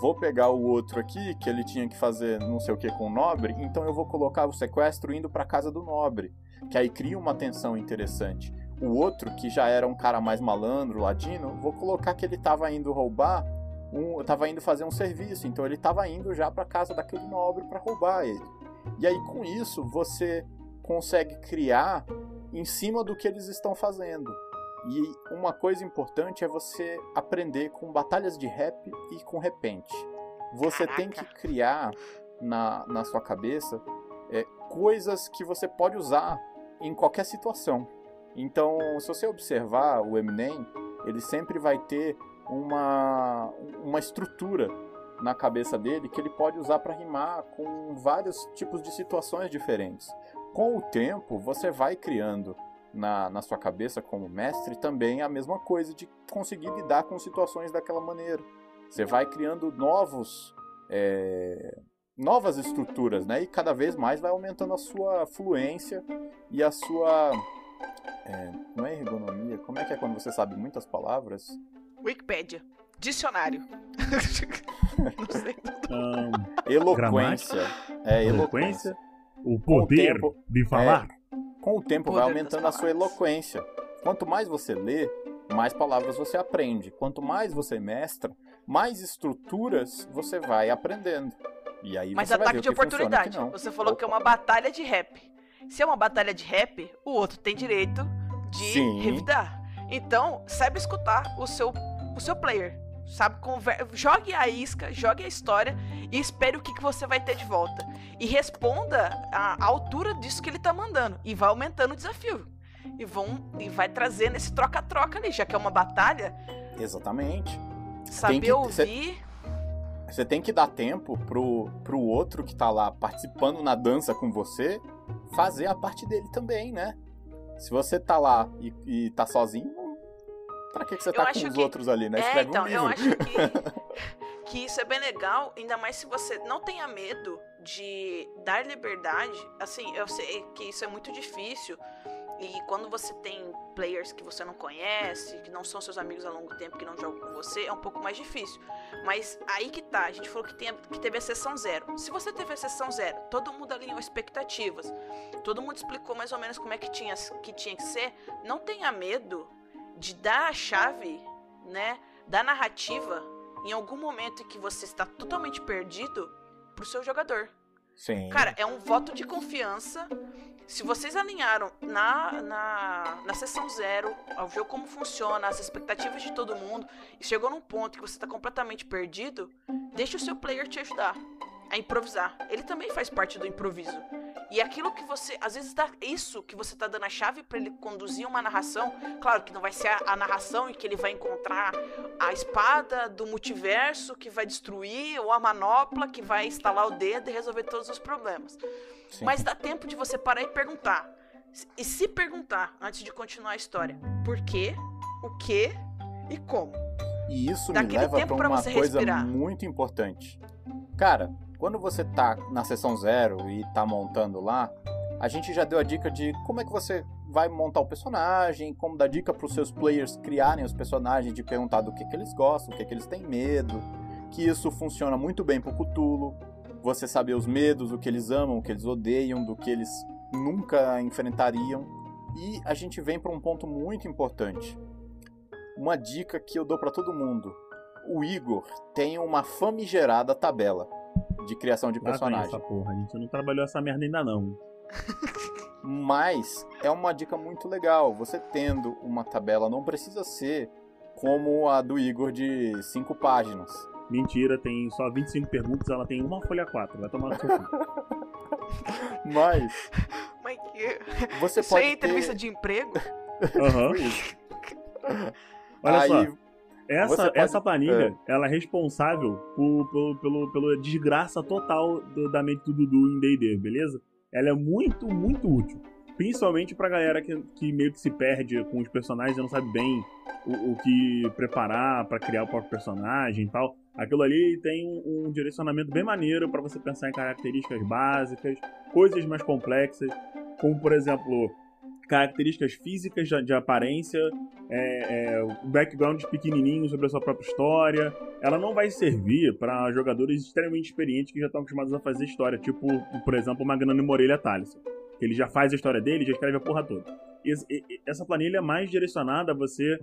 Vou pegar o outro aqui, que ele tinha que fazer não sei o que com o nobre, então eu vou colocar o sequestro indo para casa do nobre, que aí cria uma tensão interessante. O outro, que já era um cara mais malandro, ladino, vou colocar que ele estava indo roubar, um, tava indo fazer um serviço, então ele estava indo já para casa daquele nobre para roubar ele. E aí com isso você consegue criar em cima do que eles estão fazendo. E uma coisa importante é você aprender com batalhas de rap e com repente. Você Caraca. tem que criar na, na sua cabeça é, coisas que você pode usar em qualquer situação. Então, se você observar o Eminem, ele sempre vai ter uma, uma estrutura na cabeça dele que ele pode usar para rimar com vários tipos de situações diferentes. Com o tempo, você vai criando na, na sua cabeça como mestre também a mesma coisa de conseguir lidar com situações daquela maneira. Você vai criando novos é, novas estruturas, né? E cada vez mais vai aumentando a sua fluência e a sua é, não é ergonomia, como é que é quando você sabe muitas palavras? Wikipedia. Dicionário. não sei. Ahn, Eloquência. É, eloquência. eloquência, o poder tempo, de falar. Com o tempo Poder vai aumentando a sua eloquência. Quanto mais você lê, mais palavras você aprende. Quanto mais você mestra, mais estruturas você vai aprendendo. E aí Mas você vai ataque ver de o funciona o oportunidade. não. Você falou que é Opa. uma batalha de rap. Se é uma batalha de rap, o outro tem direito de Sim. revidar. Então, saiba escutar o seu, o seu player. Sabe, Conver jogue a isca, jogue a história e espere o que, que você vai ter de volta. E responda a, a altura disso que ele tá mandando. E vai aumentando o desafio. E, vão, e vai trazendo esse troca-troca ali, já que é uma batalha. Exatamente. Saber que- ouvir. Você tem que dar tempo pro, pro outro que tá lá participando na dança com você fazer a parte dele também, né? Se você tá lá e, e tá sozinho, pra que, que você Eu tá com acho os que- outros ali, né? É, então, um eu acho que, que isso é bem legal, ainda mais se você não tenha medo de dar liberdade. Assim, eu sei que isso é muito difícil. E quando você tem players que você não conhece, que não são seus amigos há longo tempo, que não jogam com você, é um pouco mais difícil. Mas aí que tá, a gente falou que, tem, que teve a sessão zero. Se você teve a sessão zero, todo mundo alinhou expectativas, todo mundo explicou mais ou menos como é que tinha que, tinha que ser, não tenha medo de dar a chave, né, da narrativa em algum momento em que você está totalmente perdido pro seu jogador. Sim. Cara, é um voto de confiança. Se vocês alinharam na, na, na sessão zero, ao ver como funciona, as expectativas de todo mundo, e chegou num ponto que você está completamente perdido, deixe o seu player te ajudar a improvisar. Ele também faz parte do improviso. E aquilo que você, às vezes, dá isso que você tá dando a chave para ele conduzir uma narração. Claro que não vai ser a, a narração em que ele vai encontrar a espada do multiverso que vai destruir, ou a manopla que vai instalar o dedo e resolver todos os problemas. Sim. Mas dá tempo de você parar e perguntar. E se perguntar antes de continuar a história: por quê, o que e como? E isso Dá me leva pra uma você coisa respirar. muito importante. Cara, quando você tá na sessão zero e tá montando lá, a gente já deu a dica de como é que você vai montar o personagem, como dar dica pros seus players criarem os personagens, de perguntar do que, que eles gostam, o que, que eles têm medo, que isso funciona muito bem pro Cthulhu, você saber os medos, o que eles amam, o que eles odeiam, do que eles nunca enfrentariam. E a gente vem para um ponto muito importante. Uma dica que eu dou para todo mundo. O Igor tem uma famigerada tabela de criação de Lá personagem. essa porra, a gente não trabalhou essa merda ainda não. Mas é uma dica muito legal. Você tendo uma tabela não precisa ser como a do Igor de cinco páginas. Mentira, tem só 25 perguntas, ela tem uma folha 4. Vai tomar no seu. Mas Mas que... você Isso pode aí é entrevista ter... de emprego? Aham. Olha Aí, só, essa, pode- essa planilha, ela é responsável por, pelo, pelo, pela desgraça total do- da mente do Dudu em D&D, beleza? Ela é muito, muito útil. Principalmente pra galera que, que meio que se perde com os personagens e não sabe bem o, o que preparar pra criar o próprio personagem e tal. Aquilo ali tem um, um direcionamento bem maneiro pra você pensar em características básicas, coisas mais complexas, como por exemplo, características físicas de, de aparência, é, é, um background pequenininho sobre a sua própria história. Ela não vai servir para jogadores extremamente experientes que já estão acostumados a fazer história, tipo, por exemplo, Magnano Moreira Thaleson. Que ele já faz a história dele, já escreve a porra toda. E- e- Essa planilha é mais direcionada a você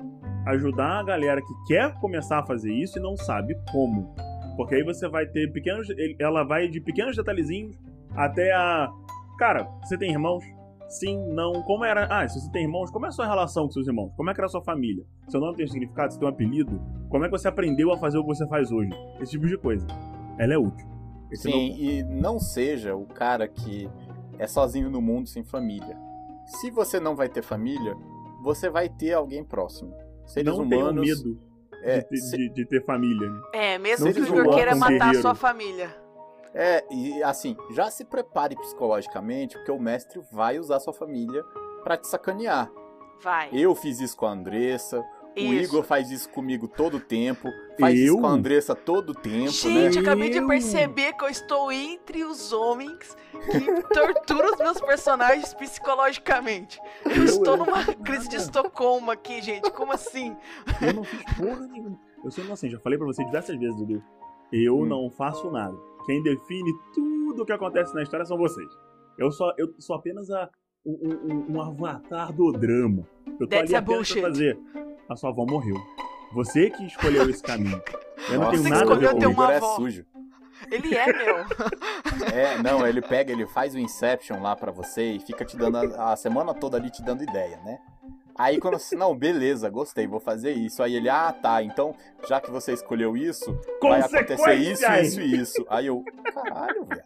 ajudar a galera que quer começar a fazer isso e não sabe como. Porque aí você vai ter pequenos. Ela vai de pequenos detalhezinhos até a. Cara, você tem irmãos? Sim, não. Como era. Ah, se você tem irmãos, como é a sua relação com seus irmãos? Como é que era a sua família? Seu nome tem um significado? Você tem um apelido? Como é que você aprendeu a fazer o que você faz hoje? Esse tipo de coisa. Ela é útil. Esse Sim, e não seja o cara que é sozinho no mundo sem família. Se você não vai ter família, você vai ter alguém próximo. Seres não, tenham humanos. medo. É, de, ter, se- de- de ter família. É, mesmo Não que o se Igor julgar queira como matar a sua família. É, e assim, já se prepare psicologicamente, porque o mestre vai usar sua família pra te sacanear. Vai. Eu fiz isso com a Andressa, o Isso. Igor faz isso comigo todo tempo, faz Eu? isso com a Andressa todo tempo, Gente, né? acabei de Eu? perceber que eu estou entre os homens que torturam os meus personagens psicologicamente. Eu estou numa crise de Estocolmo aqui, gente. Como assim? Eu não fiz porra nenhuma. Eu sou inocente, já falei pra você diversas vezes, Dudu. Eu Hum. não faço nada. Quem define tudo o que acontece na história são vocês. Eu só, eu sou apenas a, um, um- um avatar do drama. Eu tô That's ali a apenas pra fazer. A sua avó morreu. Você que escolheu esse caminho. Eu não Nossa, tenho Você nada a ver escolheu com o isso. Igor é sujo. Ele é meu. É, não, ele pega, ele faz o Inception lá pra você e fica te dando a, a semana toda ali te dando ideia, né? Aí quando você, não, beleza, gostei, vou fazer isso. Aí ele, ah, tá, então, já que você escolheu isso, vai acontecer isso, isso e isso. Aí eu, caralho, velho.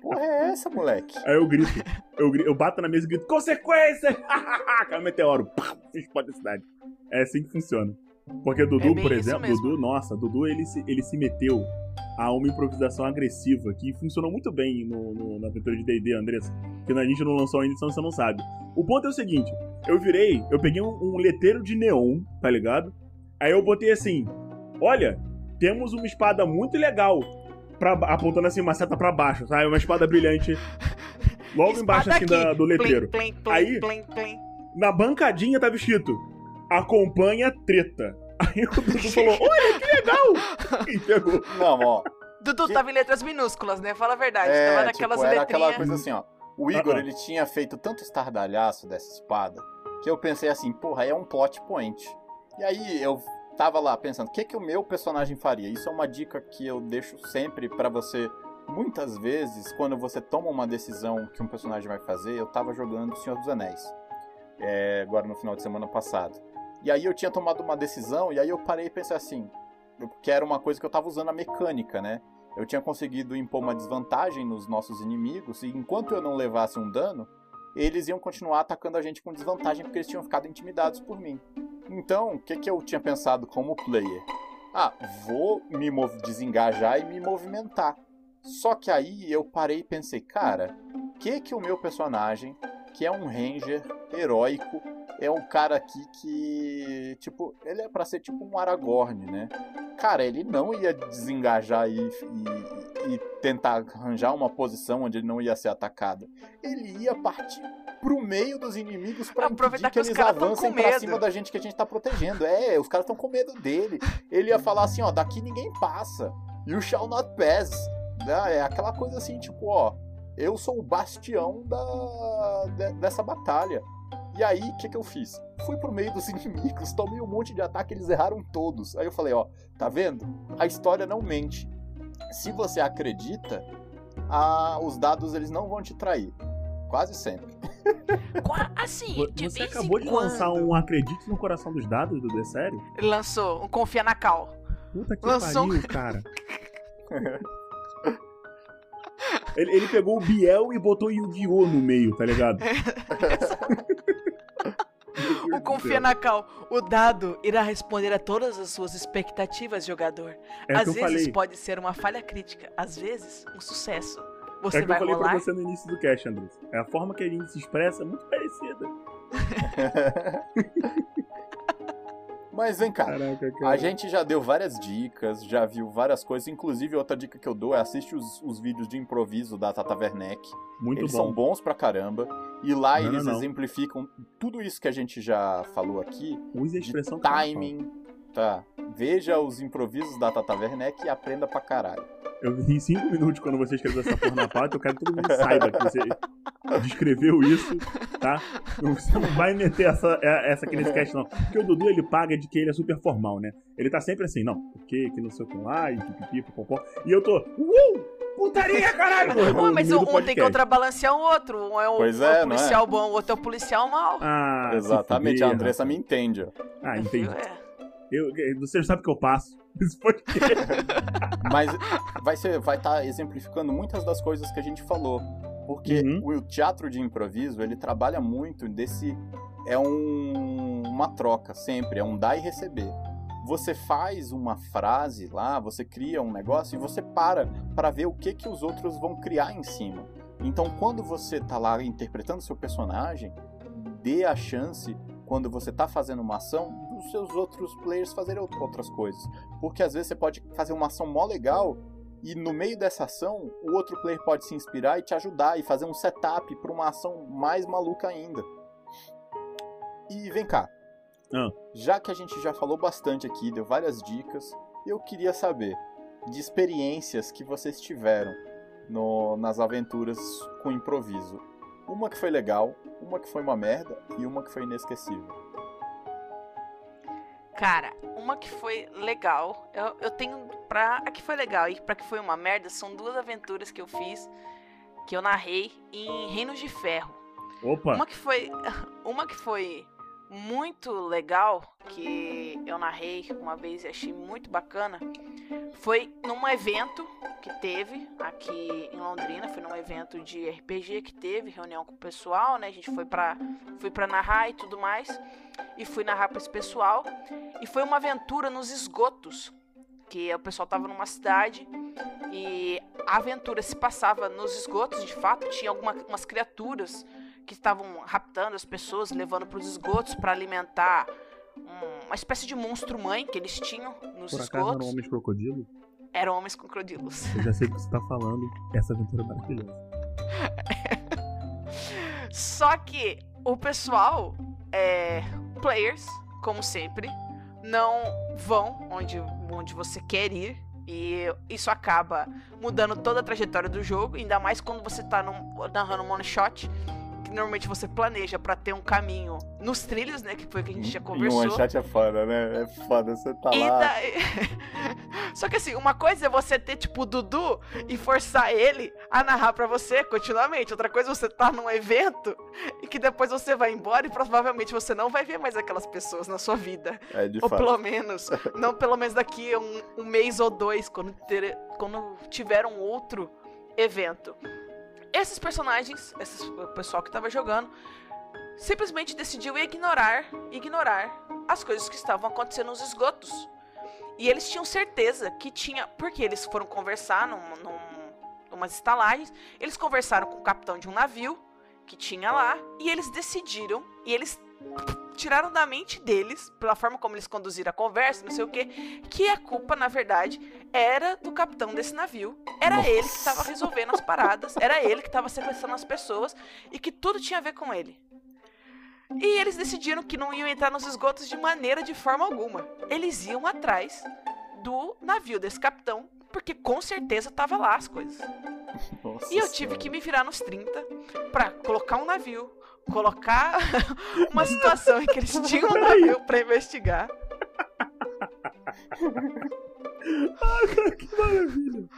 Porra é essa, moleque? Aí eu grito. Eu, gri- eu bato na mesa e grito: consequência! Cai um meteoro. Pá, explode a cidade. É assim que funciona. Porque Dudu, É por exemplo. Dudu, nossa, Dudu ele se, ele se meteu a uma improvisação agressiva que funcionou muito bem no, no- na aventura de D&D, Andressa. Que a gente não lançou ainda, então você não sabe. O ponto é o seguinte: eu virei, eu peguei um, um letreiro de neon, tá ligado? Aí eu botei assim: olha, temos uma espada muito legal. Pra, apontando assim uma seta pra baixo, sabe? Uma espada brilhante. Logo embaixo Espada assim aqui. da- do letreiro. Plim, plim, plim, Aí-. Na bancadinha tava escrito: acompanha treta. Aí o Dudu falou: olha que legal! E pegou. Não, ó. Dudu Que- tava em letras minúsculas, né? Fala a verdade. É, tava tipo, naquelas era aquela letrinhas. coisa assim, ó. O Igor, Ah, ah. ele tinha feito tanto estardalhaço dessa espada que eu pensei assim, porra, é um plot point. E aí eu tava lá pensando, o que que o meu personagem faria? Isso é uma dica que eu deixo sempre pra você. Muitas vezes, quando você toma uma decisão que um personagem vai fazer, eu tava jogando Senhor dos Anéis. é, agora no final de semana passado. E aí eu tinha tomado uma decisão, e aí eu parei e pensei assim, que era uma coisa que eu tava usando a mecânica, né? Eu tinha conseguido impor uma desvantagem nos nossos inimigos, e enquanto eu não levasse um dano, eles iam continuar atacando a gente com desvantagem porque eles tinham ficado intimidados por mim. Então, o que, que eu tinha pensado como player? Ah, vou me desengajar e me movimentar. Só que aí eu parei e pensei, cara, o que que o meu personagem, que é um ranger heróico, é um cara aqui que, tipo, ele é pra ser tipo um Aragorn, né? Cara, ele não ia desengajar e, e- e tentar arranjar uma posição onde ele não ia ser atacado. Ele ia partir pro meio dos inimigos pra Aproveitar impedir que que eles avancem pra cima da gente que a gente tá protegendo. É, os caras estão com medo dele. Ele ia falar assim, ó, daqui ninguém passa. You shall not pass. Né? É aquela coisa assim, tipo, ó, eu sou o bastião da, de- dessa batalha. E aí, o que, que eu fiz? Fui pro meio dos inimigos, tomei um monte de ataque, eles erraram todos. Aí eu falei, ó, tá vendo? A história não mente. Se você acredita, a- os dados eles não vão te trair. Quase sempre. Qua- Assim, de Você vez acabou em de quando. lançar um Acredite no Coração dos Dados, é sério? Ele lançou um Confia na Cal. Puta que Lançou pariu, cara. Ele, ele pegou o Biel e botou Yu-Gi-Oh! no meio, tá ligado? O Confia na Cal. O dado irá responder a todas as suas expectativas, jogador. É às vezes falei, pode ser uma falha crítica, às vezes um sucesso. Você é que eu vai falei rolar. pra você no início do cast, Andrés. É a forma que a gente se expressa é muito parecida. Mas vem cá, Caraca, A cara. gente já deu várias dicas, já viu várias coisas. Inclusive, outra dica que eu dou é assiste os, os vídeos de improviso da Tata Werneck. Muito Eles bom. são bons pra caramba. E lá Não, eles não, exemplificam tudo isso que a gente já falou aqui. Use a De expressão falo. timing. Tá. Veja os improvisos da Tata Werneck e aprenda pra caralho. Eu em cinco minutos quando você escreveu essa porra na pauta, eu quero que todo mundo saiba que você descreveu isso, tá? Você não vai meter essa, é- essa aqui nesse cast, não. Porque o Dudu, ele paga de que ele é super formal, né? Ele tá sempre assim, não, porque que não sei o que lá, e pipipi, popopó. E eu tô, uh, putaria, caralho! Pô, mas um tem que contrabalancear o outro. Um é o, Pois é é, o não é? policial bom, o outro é o policial mal. Ah, Exatamente, a Andressa me entende. ó. Ah, entendi. É. Eu, você sabe que eu passo. Podcast. Mas vai ser, vai estar exemplificando muitas das coisas que a gente falou. Porque Uhum. o teatro de improviso, ele trabalha muito desse. É um, uma troca, sempre, é um dar e receber. você faz uma frase lá, você cria um negócio e você para para ver o que que os outros vão criar em cima. Então, quando você tá lá interpretando seu personagem, dê a chance quando você tá fazendo uma ação dos seus outros players fazerem outras coisas, porque às vezes você pode fazer uma ação mó legal e no meio dessa ação, o outro player pode se inspirar e te ajudar e fazer um setup para uma ação mais maluca ainda. E vem cá. Ah. Já que a gente já falou bastante aqui, deu várias dicas, eu queria saber de experiências que vocês tiveram no, nas aventuras com improviso. Uma que foi legal, uma que foi uma merda e uma que foi inesquecível. Cara, uma que foi legal, eu, eu tenho pra. A que foi legal e pra que foi uma merda, são duas aventuras que eu fiz, que eu narrei em Reinos de Ferro. Opa! Uma que foi. Uma que foi muito legal, que eu narrei uma vez e achei muito bacana, foi num evento que teve aqui em Londrina, foi num evento de RPG que teve, reunião com o pessoal, né? A gente foi pra, fui pra narrar e tudo mais, e fui narrar pra esse pessoal, e foi uma aventura nos esgotos, que o pessoal tava numa cidade e a aventura se passava nos esgotos, de fato, tinha algumas criaturas que estavam raptando as pessoas, levando para os esgotos para alimentar um, uma espécie de monstro mãe que eles tinham nos Por esgotos. acaso eram homens crocodilo? Eram homens crocodilos. Eu já sei o que você tá falando. Essa aventura é maravilhosa. Só que o pessoal, é, players, como sempre, não vão onde, onde você quer ir. E isso acaba mudando toda a trajetória do jogo, ainda mais quando você tá num, narrando um one shot normalmente você planeja para ter um caminho nos trilhos, né? Que foi o que a gente já conversou. E um one shot é foda, né? É foda, você tá e lá. Daí... Só que assim, uma coisa é você ter, tipo, o Dudu e forçar ele a narrar para você continuamente. Outra coisa é você tá num evento e que depois você vai embora e provavelmente você não vai ver mais aquelas pessoas na sua vida. É, de ou fato. pelo menos, não pelo menos daqui um, um mês ou dois, quando, ter, quando tiver um outro evento esses personagens, esse pessoal que estava jogando, simplesmente decidiu ignorar, ignorar as coisas que estavam acontecendo nos esgotos. E eles tinham certeza que tinha, porque eles foram conversar num, num, estalagens, eles conversaram com o capitão de um navio que tinha lá e eles decidiram e eles tiraram da mente deles, pela forma como eles conduziram a conversa, não sei o que, que a culpa, na verdade, era do capitão desse navio. Era Nossa. ele que estava resolvendo as paradas, era ele que estava sequestrando as pessoas e que tudo tinha a ver com ele. E eles decidiram que não iam entrar nos esgotos de maneira de forma alguma. Eles iam atrás do navio desse capitão, porque com certeza tava lá as coisas. Nossa E eu tive que me virar nos 30 pra colocar um navio, colocar uma situação em que eles tinham um navio pra investigar. que maravilha!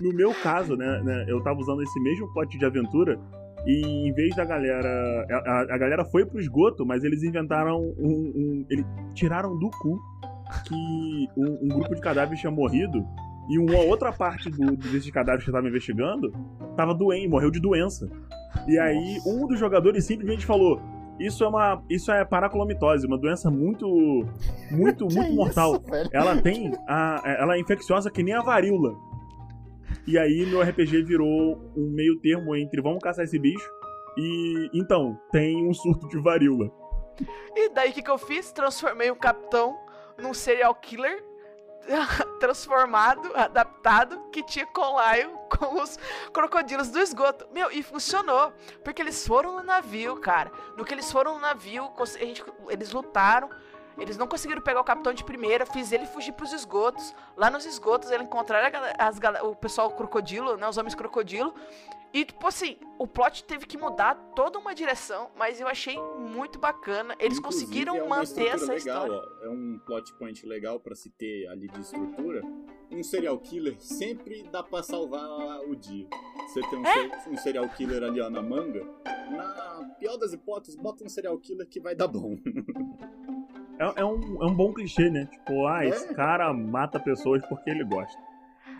No meu caso, né, né, eu tava usando esse mesmo pote de aventura e em vez da galera. A, a, a galera foi pro esgoto, mas eles inventaram um. um eles tiraram do cu que um, um grupo de cadáveres tinha morrido e uma outra parte do, desses cadáveres que eu tava investigando tava doente, morreu de doença. E aí um dos jogadores simplesmente falou: Isso é uma. Isso é paraclomitose, uma doença muito. muito, muito isso, mortal. velho? Ela tem. A, ela é infecciosa que nem a varíola. E aí meu RPG virou um meio termo entre vamos caçar esse bicho e então, tem um surto de varíola. E daí o que, que eu fiz? Transformei o capitão num serial killer transformado, adaptado, que tinha colaio com os crocodilos do esgoto. Meu, e funcionou. Porque eles foram no navio, cara. No que eles foram no navio, gente- eles lutaram. Eles não conseguiram pegar o capitão de primeira, fiz ele fugir pros esgotos. Lá nos esgotos, eles encontraram as o pessoal crocodilo, né? Os homens crocodilo. E, tipo assim, o plot teve que mudar toda uma direção, mas eu achei muito bacana. Eles Inclusive, conseguiram é manter essa legal, história. ó. É um plot point legal pra se ter ali de estrutura. Um serial killer sempre dá pra salvar o dia. Você tem um, É? ser- um serial killer ali ó, na manga. Na pior das hipóteses, bota um serial killer que vai dar bom. É, é um, é um bom clichê, né? Tipo, ah, É. esse cara mata pessoas porque ele gosta.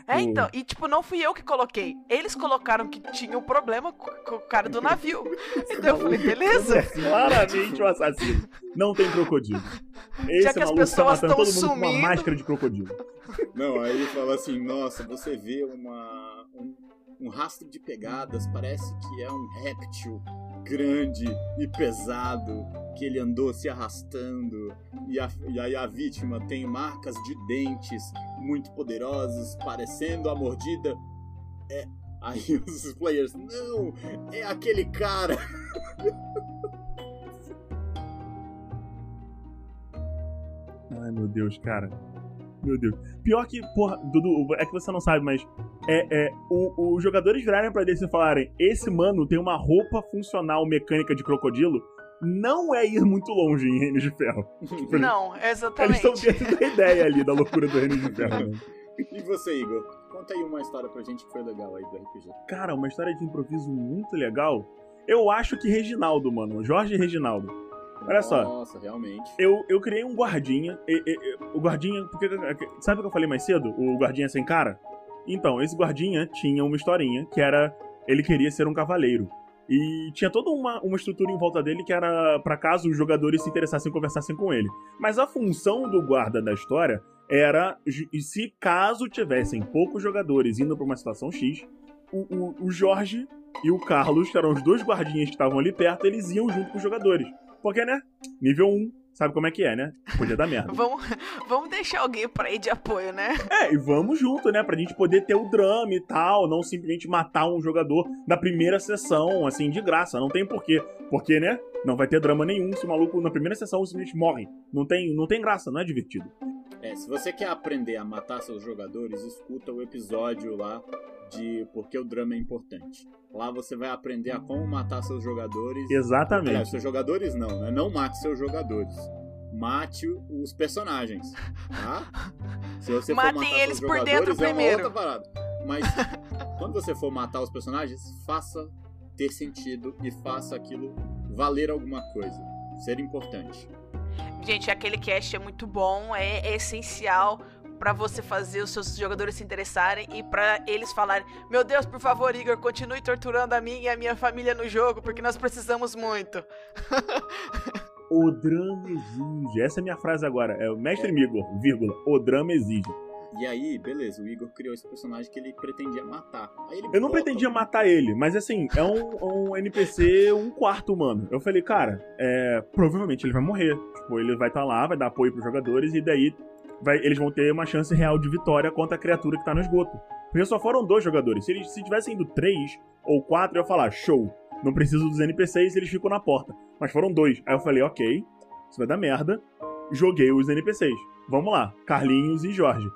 É, então, e tipo, não fui eu que coloquei. Eles colocaram que tinha um problema com, o cara do navio. Então eu falei, beleza. Claramente o assassino. Não tem crocodilo. Esse que as maluco tá pessoas todo mundo com uma sumindo. máscara de crocodilo. Não, aí ele fala assim, nossa, você vê uma, um, um rastro de pegadas, parece que é um réptil grande e pesado, que ele andou se arrastando, e, a- e aí a vítima tem marcas de dentes muito poderosos, parecendo a mordida. É. Aí os players, não, é aquele cara. Ai, meu Deus, cara. Meu Deus. Pior que, porra, Dudu, é que você não sabe, mas é, é o- os jogadores virarem pra DC e falarem: esse mano tem uma roupa funcional mecânica de crocodilo, não é ir muito longe em Reinos de Ferro. Tipo, Não, Eles exatamente. estão dentro da ideia ali da loucura do Reinos de Ferro. né? E você, Igor? Conta aí uma história pra gente que foi legal aí do RPG. Cara, uma história de improviso muito legal. Eu acho que Reginaldo, mano. Jorge Reginaldo. Olha só. Nossa, realmente. Eu, eu criei um guardinha. e- e- e- o guardinha. Porque, sabe o que eu falei mais cedo? O guardinha sem cara? Então, esse guardinha tinha uma historinha que era. Ele queria ser um cavaleiro. E tinha toda uma, uma estrutura em volta dele que era pra caso os jogadores se interessassem e conversassem com ele. Mas a função do guarda da história era. Se caso tivessem poucos jogadores indo pra uma situação X, o, o, o Jorge e o Carlos, que eram os dois guardinhas que estavam ali perto, eles iam junto com os jogadores. Porque, né? Nível 1, sabe como é que é, né? Podia dar merda. Vamos, vamos deixar alguém pra ir de apoio, né? É, e vamos junto, né? Pra gente poder ter o drama e tal, não simplesmente matar um jogador na primeira sessão, assim, de graça. Não tem porquê. Porque, né? Não vai ter drama nenhum se o maluco na primeira sessão simplesmente morre. Não tem, não tem graça, não é divertido. É, se você quer aprender a matar seus jogadores, escuta o episódio lá de Porque o Drama é Importante. Lá você vai aprender a como matar seus jogadores. Aliás, Exatamente. seus jogadores não, né? Não mate seus jogadores. Mate os personagens, tá? Se você for Matem matar eles seus por jogadores, dentro é primeiro. outra parada. Mas quando você for matar os personagens, faça ter sentido e faça aquilo valer alguma coisa. Ser importante. Gente, aquele cast é muito bom, é, é essencial pra você fazer os seus jogadores se interessarem e pra eles falarem: Meu Deus, por favor, Igor, continue torturando a mim e a minha família no jogo, porque nós precisamos muito. O drama exige. Essa é a minha frase agora. É o mestre Migor, vírgula. O drama exige. E aí, beleza, o Igor criou esse personagem que ele pretendia matar. Ele Eu não bota pretendia matar ele, mas assim, é um, um NPC um quarto humano. Eu falei, cara, é, provavelmente ele vai morrer. Tipo, ele vai estar lá, vai dar apoio pros jogadores, e daí vai- eles vão ter uma chance real de vitória contra a criatura que tá no esgoto. Porque só foram dois jogadores. Se eles se tivessem ido três ou quatro, eu ia falar, show. Não preciso dos NPCs, eles ficam na porta. Mas foram dois. Aí eu falei, ok, isso vai dar merda. Joguei os NPCs. Vamos lá, Carlinhos e Jorge.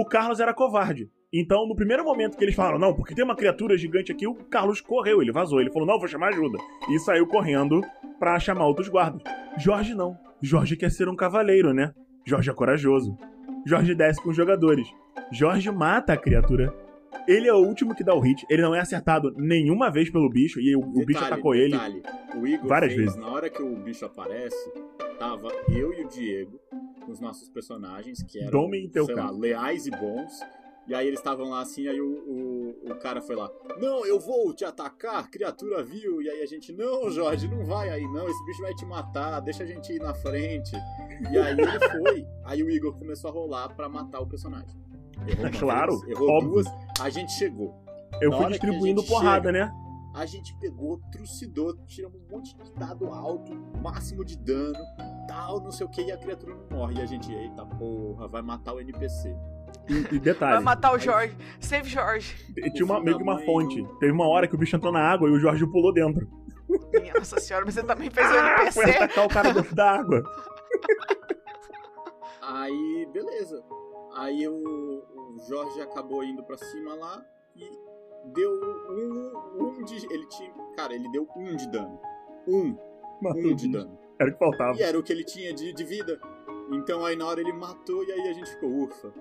O Carlos era covarde. Então, no primeiro momento que eles falaram, não, porque tem uma criatura gigante aqui, o Carlos correu, ele vazou. Ele falou, não, vou chamar ajuda. E saiu correndo pra chamar outros guardas. Jorge não. Jorge quer ser um cavaleiro, né? Jorge é corajoso. Jorge desce com os jogadores. Jorge mata a criatura. Ele é o último que dá o hit. Ele não é acertado nenhuma vez pelo bicho. E o, o bicho Detalhe, atacou ele. detalhe, O Igor várias fez, vezes. na hora que o bicho aparece, tava eu e o Diego, os nossos personagens, que eram, Dome e teu sei lá, leais e bons. E aí eles estavam lá assim, aí o, o, o cara foi lá, não, eu vou te atacar, criatura viu. E aí a gente, não, Jorge, não vai aí não, esse bicho vai te matar, deixa a gente ir na frente. E aí ele foi. Aí o Igor começou a rolar pra matar o personagem. Errou uma Claro, vez, errou óbvio. duas, a gente chegou. Eu Na fui distribuindo porrada, chega- né? A gente pegou, trucidou, tiramos um monte de dado alto, máximo de dano, tal, não sei o que, e a criatura não morre. E a gente, eita porra, vai matar o NPC. E, e Vai detalhe, matar o Aí- Jorge. Save Jorge. tinha uma, meio que uma fonte. do- Teve uma hora que o bicho entrou na água e o Jorge pulou dentro. Nossa senhora, mas você também fez o Ah, foi NPC. atacar o cara dentro da água. Aí, beleza. Aí o, o Jorge acabou indo pra cima lá e deu um, um de. Ele tinha. Cara, ele deu um de dano. Um, Matou um de dano. Era o que faltava. E era o que ele tinha de, de vida. Então aí na hora ele matou e aí a gente ficou, ufa,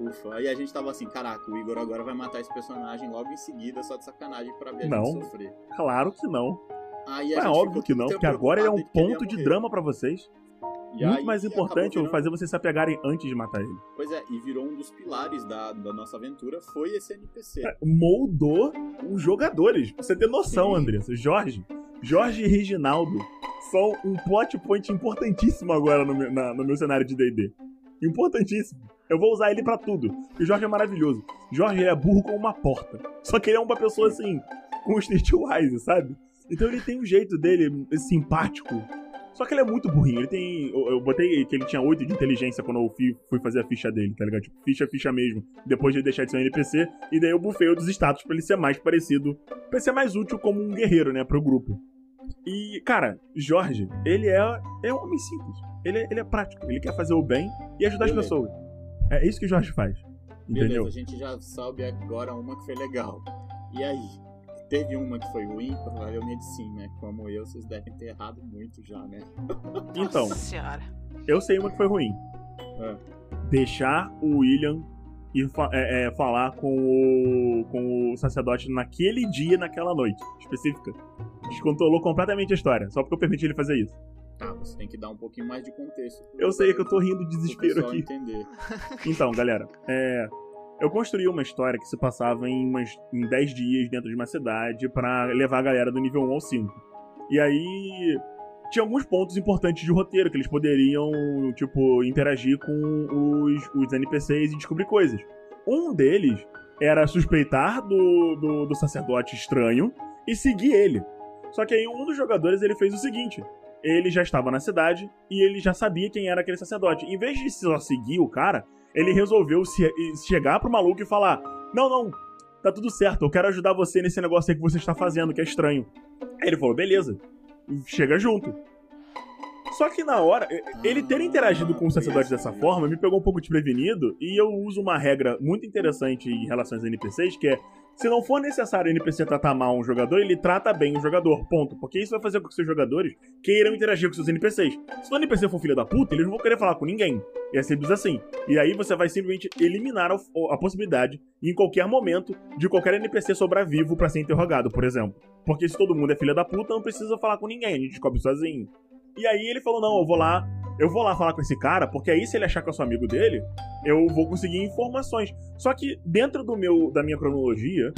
ufa. Aí a gente tava assim, caraca, o Igor agora vai matar esse personagem logo em seguida, só de sacanagem pra ver a Não. gente sofrer. Claro que não. Aí a É óbvio que não, porque agora ele é um ponto de drama pra vocês. E Muito mais importante eu virando- fazer vocês se apegarem antes de matar ele. Pois é, e virou um dos pilares da, da nossa aventura, foi esse NPC. É, Moldou os jogadores. Pra você ter noção, Sim. Andressa. Jorge. Jorge e Reginaldo são um plot point importantíssimo agora no meu, na- no meu cenário de D&D. Importantíssimo. Eu vou usar ele pra tudo. E o Jorge é maravilhoso. Jorge ele é burro como uma porta. Só que ele é uma pessoa assim, com streetwise, sabe? Então ele tem um jeito dele simpático. Só que ele é muito burrinho. Ele tem. Eu, eu botei que ele tinha 8 de inteligência quando eu fui, fui fazer a ficha dele, tá ligado? Tipo, ficha, ficha mesmo. Depois de deixar de ser um NPC. E daí eu bufei o dos status pra ele ser mais parecido. Pra ser mais útil como um guerreiro, né? Pro grupo. E, cara, Jorge, ele é, é um homem simples. Ele é, ele é prático. Ele quer fazer o bem e ajudar as Beleza. pessoas. É isso que o Jorge faz. Entendeu? Beleza, a gente já sabe agora uma que foi legal. E aí? Teve uma que foi ruim? Provavelmente sim, né? Como eu, vocês devem ter errado muito já, né? Então, Nossa senhora. eu sei uma que foi ruim. É. Deixar o William ir fa- é, é, falar com o, com o sacerdote naquele dia, naquela noite específica. Descontrolou completamente a história, só porque eu permiti ele fazer isso. Tá, você tem que dar um pouquinho mais de contexto. Eu sei que eu tô rindo de desespero aqui. entender. Então, galera, é, eu construí uma história que se passava em, umas, em 10 dias dentro de uma cidade pra levar a galera do nível 1 ao 5. E aí tinha alguns pontos importantes de roteiro que eles poderiam, tipo, interagir com os, os NPCs e descobrir coisas. Um deles era suspeitar do, do, do sacerdote estranho e seguir ele. Só que aí um dos jogadores ele fez o seguinte: ele já estava na cidade e ele já sabia quem era aquele sacerdote. Em vez de só seguir o cara, ele resolveu se, chegar pro maluco e falar: Não, não, tá tudo certo, eu quero ajudar você nesse negócio aí que você está fazendo, que é estranho. Aí ele falou: Beleza, chega junto. Só que na hora, ele ter interagido com o sacerdote dessa forma me pegou um pouco desprevenido e eu uso uma regra muito interessante em relação aos NPCs, que é se não for necessário o NPC tratar mal um jogador, ele trata bem o jogador, ponto. Porque isso vai fazer com que seus jogadores queiram interagir com seus NPCs. Se o NPC for filho da puta, eles não vão querer falar com ninguém. É simples assim. E aí você vai simplesmente eliminar a, a possibilidade, em qualquer momento, de qualquer NPC sobrar vivo pra ser interrogado, por exemplo. Porque se todo mundo é filha da puta, não precisa falar com ninguém, a gente descobre sozinho. E aí ele falou: não, eu vou lá, eu vou lá falar com esse cara, porque aí se ele achar que eu sou amigo dele, eu vou conseguir informações. Só que dentro do meu, da minha cronologia,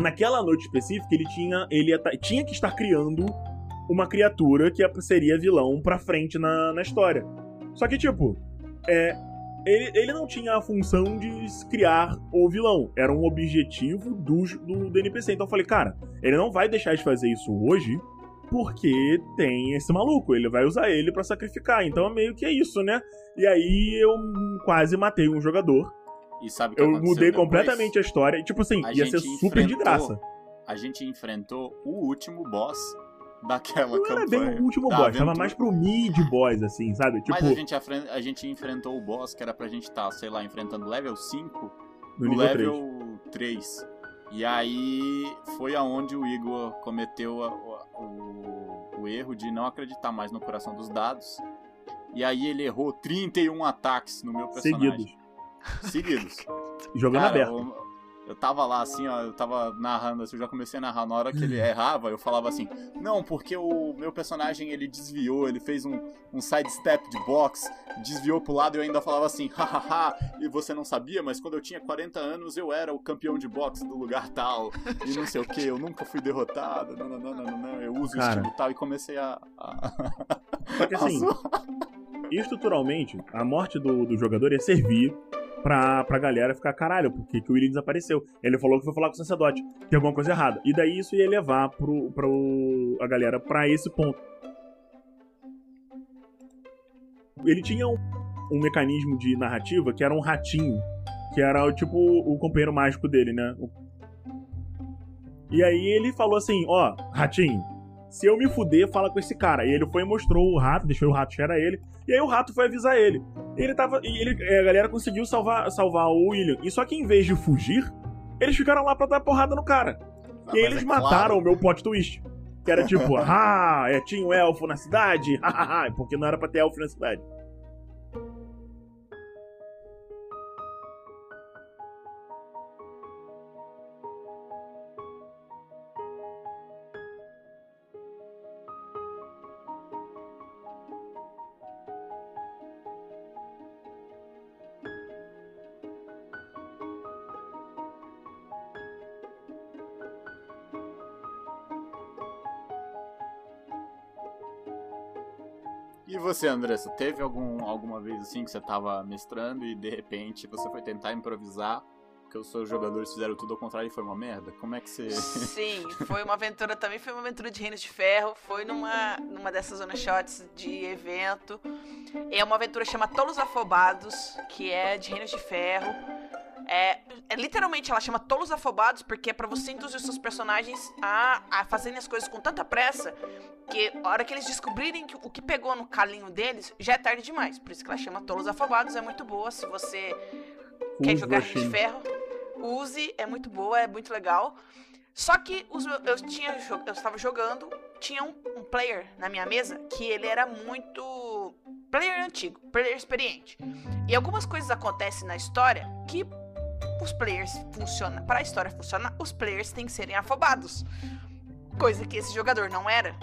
naquela noite específica, ele tinha, ele ta- tinha que estar criando uma criatura que seria vilão pra frente na, na história. Só que, tipo, é, ele, ele não tinha a função de criar o vilão. Era um objetivo do, do, do NPC. Então eu falei, cara, ele não vai deixar de fazer isso hoje porque tem esse maluco. Ele vai usar ele pra sacrificar. Então é meio que é isso, né? E aí eu quase matei um jogador. E sabe que Eu mudei depois? completamente a história. E, tipo assim, A ia ser super de graça. A gente enfrentou o último boss daquela Não era campanha. bem o último boss, tava aventura. mais pro mid boss, assim, sabe? Tipo, Mas a gente, a gente enfrentou o boss que era pra gente estar, sei lá, enfrentando level 5 no no nível 3. level 3. E aí foi aonde o Igor cometeu a- o, o- o erro de não acreditar mais no coração dos dados. E aí ele errou 31 ataques no meu personagem. Seguidos. Seguidos. Jogando Cara, aberto. Eu, eu tava lá assim, ó, eu tava narrando, assim, eu já comecei a narrar. Na hora que ele errava, eu falava assim: Não, porque o meu personagem ele desviou, ele fez um, um sidestep de box, desviou pro lado e eu ainda falava assim: Hahaha, e você não sabia, mas quando eu tinha 40 anos eu era o campeão de boxe do lugar tal, e não sei o que, eu nunca fui derrotado, não, não, não, não, não, não, eu uso o Cara. estilo tal, e comecei a. a... Só que assim, estruturalmente, a morte do, do jogador ia servir pra, pra galera ficar, caralho, por que, o William desapareceu? Ele falou que foi falar com o sacerdote, tem alguma coisa errada. E daí isso ia levar pro, pro, a galera pra esse ponto. Ele tinha um, um mecanismo de narrativa que era um ratinho, que era tipo o companheiro mágico dele, né? O- E aí ele falou assim, ó, ratinho, se eu me fuder, fala com esse cara. E ele foi e mostrou o rato, deixou o rato cheirar ele. E aí o rato foi avisar ele. E ele tava. E ele, a galera conseguiu salvar, salvar o William. E só que em vez de fugir, eles ficaram lá pra dar porrada no cara. Ah, e eles é mataram claro. o meu plot twist. Que era tipo, ah, é, tinha um elfo na cidade, porque não era pra ter elfo na cidade. Você, Andressa, teve algum, alguma vez assim que você tava mestrando e de repente você foi tentar improvisar porque os seus jogadores fizeram tudo ao contrário e foi uma merda? Como é que você. Sim, foi uma aventura também, foi uma aventura de Reinos de Ferro, foi numa, numa dessas zona shots de evento. É uma aventura chamada Tolos Afobados, que é de Reinos de Ferro. É, é, literalmente ela chama Tolos Afobados porque é pra você induzir os seus personagens a, a fazerem as coisas com tanta pressa que a hora que eles descobrirem que, o que pegou no calinho deles já é tarde demais. Por isso que ela chama Tolos Afobados, é muito boa. Se você quer jogar de ferro, use, é muito boa, é muito legal. Só que os, eu, tinha, eu estava jogando, tinha um, um player na minha mesa que ele era muito player antigo, player experiente. E algumas coisas acontecem na história que os players funcionam. Para a história funcionar, os players têm que serem afobados. Coisa que esse jogador não era.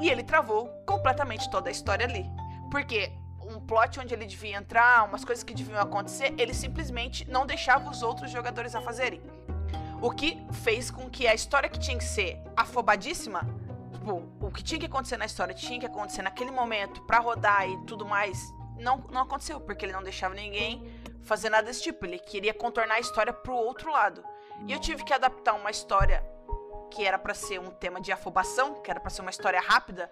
E ele travou completamente toda a história ali. Porque um plot onde ele devia entrar, umas coisas que deviam acontecer, ele simplesmente não deixava os outros jogadores a fazerem. O que fez com que a história que tinha que ser afobadíssima, tipo, o que tinha que acontecer na história tinha que acontecer naquele momento para rodar e tudo mais, não, não aconteceu, porque ele não deixava ninguém fazer nada desse tipo. Ele queria contornar a história pro outro lado. E eu tive que adaptar uma história que era para ser um tema de afobação, que era para ser uma história rápida,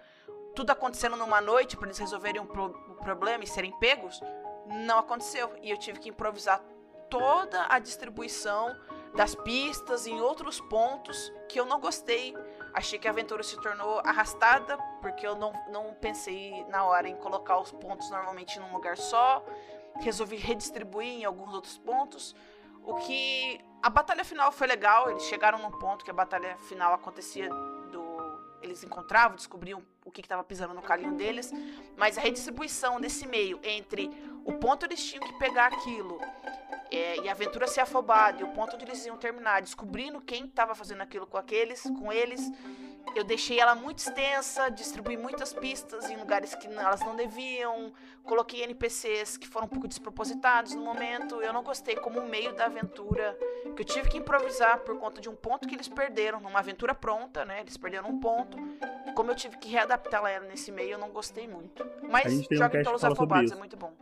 tudo acontecendo numa noite para eles resolverem um, pro um problema e serem pegos, não aconteceu. E eu tive que improvisar toda a distribuição das pistas em outros pontos que eu não gostei. Achei que a aventura se tornou arrastada, porque eu não, não pensei na hora em colocar os pontos normalmente num lugar só. Resolvi redistribuir em alguns outros pontos. O que. A batalha final foi legal, eles chegaram num ponto que a batalha final acontecia do. Eles encontravam, descobriam o que estava pisando no calinho deles, mas a redistribuição desse meio entre o ponto eles tinham que pegar aquilo é, e a aventura ser afobada e o ponto onde eles iam terminar, descobrindo quem estava fazendo aquilo com aqueles, com eles, eu deixei ela muito extensa, distribuí muitas pistas em lugares que elas não deviam, coloquei NPCs que foram um pouco despropositados no momento. Eu não gostei como meio da aventura, que eu tive que improvisar por conta de um ponto que eles perderam, numa aventura pronta, né? Eles perderam um ponto. Como eu tive que readaptar ela nesse meio, eu não gostei muito. Mas joga em Tolos Afobados, é muito bom.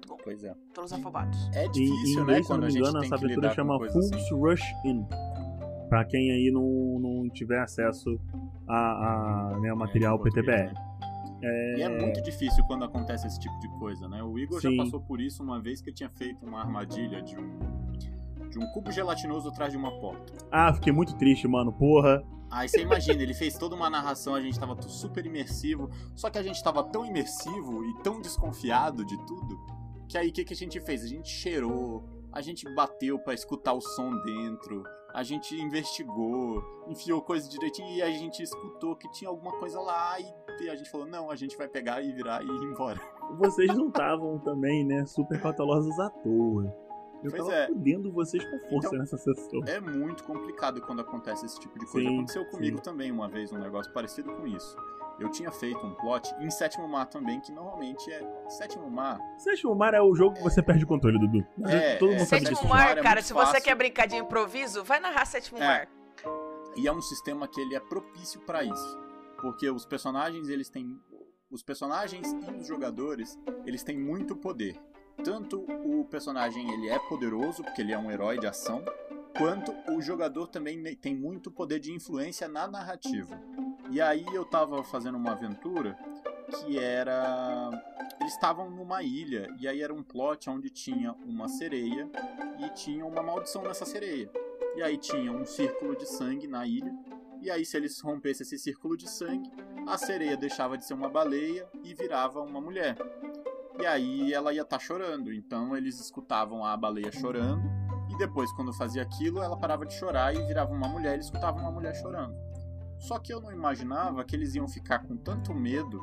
Muito bom. Pois é. Afobados. É difícil, em né? Quando não a me gente engano, tem essa aventura lidar chama Fools assim. Rush In. Pra quem aí não, não tiver acesso a, a né, ao material É, português, PTBR. né? E é muito difícil quando acontece esse tipo de coisa, né? O Igor Sim. já passou por isso uma vez que ele tinha feito uma armadilha de um, de um cubo gelatinoso atrás de uma porta. Ah, fiquei muito triste, mano. Porra. Aí você imagina, ele fez toda uma narração, a gente tava super imersivo, só que a gente tava tão imersivo e tão desconfiado de tudo, que aí o que, que a gente fez? A gente cheirou, a gente bateu pra escutar o som dentro, a gente investigou, enfiou coisa direitinho e a gente escutou que tinha alguma coisa lá e a gente falou, não, a gente vai pegar e virar e ir embora. Vocês não estavam também, né, super cautelosos à toa. Eu Pois tava é. fudendo vocês com força Então- nessa sessão. É muito complicado quando acontece esse tipo de coisa. Sim, Aconteceu comigo sim. também uma vez um negócio parecido com isso. Eu tinha feito um plot em Sétimo Mar também, que normalmente é. Sétimo Mar Sétimo Mar é o jogo que você perde o controle, Dudu. É, Todo mundo é. sabe Sétimo disso. Mar é cara, se você fácil. quer brincar de improviso, vai narrar Sétimo É. Mar. E é um sistema que ele é propício pra isso. Porque os personagens, eles têm. Os personagens e os jogadores, eles têm muito poder. Tanto o personagem ele é poderoso, porque ele é um herói de ação, quanto o jogador também tem muito poder de influência na narrativa. E aí eu tava fazendo uma aventura que era. Eles estavam numa ilha, e aí era um plot onde tinha uma sereia e tinha uma maldição nessa sereia. E aí tinha um círculo de sangue na ilha. E aí, se eles rompessem esse círculo de sangue, a sereia deixava de ser uma baleia e virava uma mulher. E aí ela ia estar chorando. Então eles escutavam a baleia chorando. Depois, quando fazia aquilo, ela parava de chorar e virava uma mulher e eles escutavam uma mulher chorando. Só que eu não imaginava que eles iam ficar com tanto medo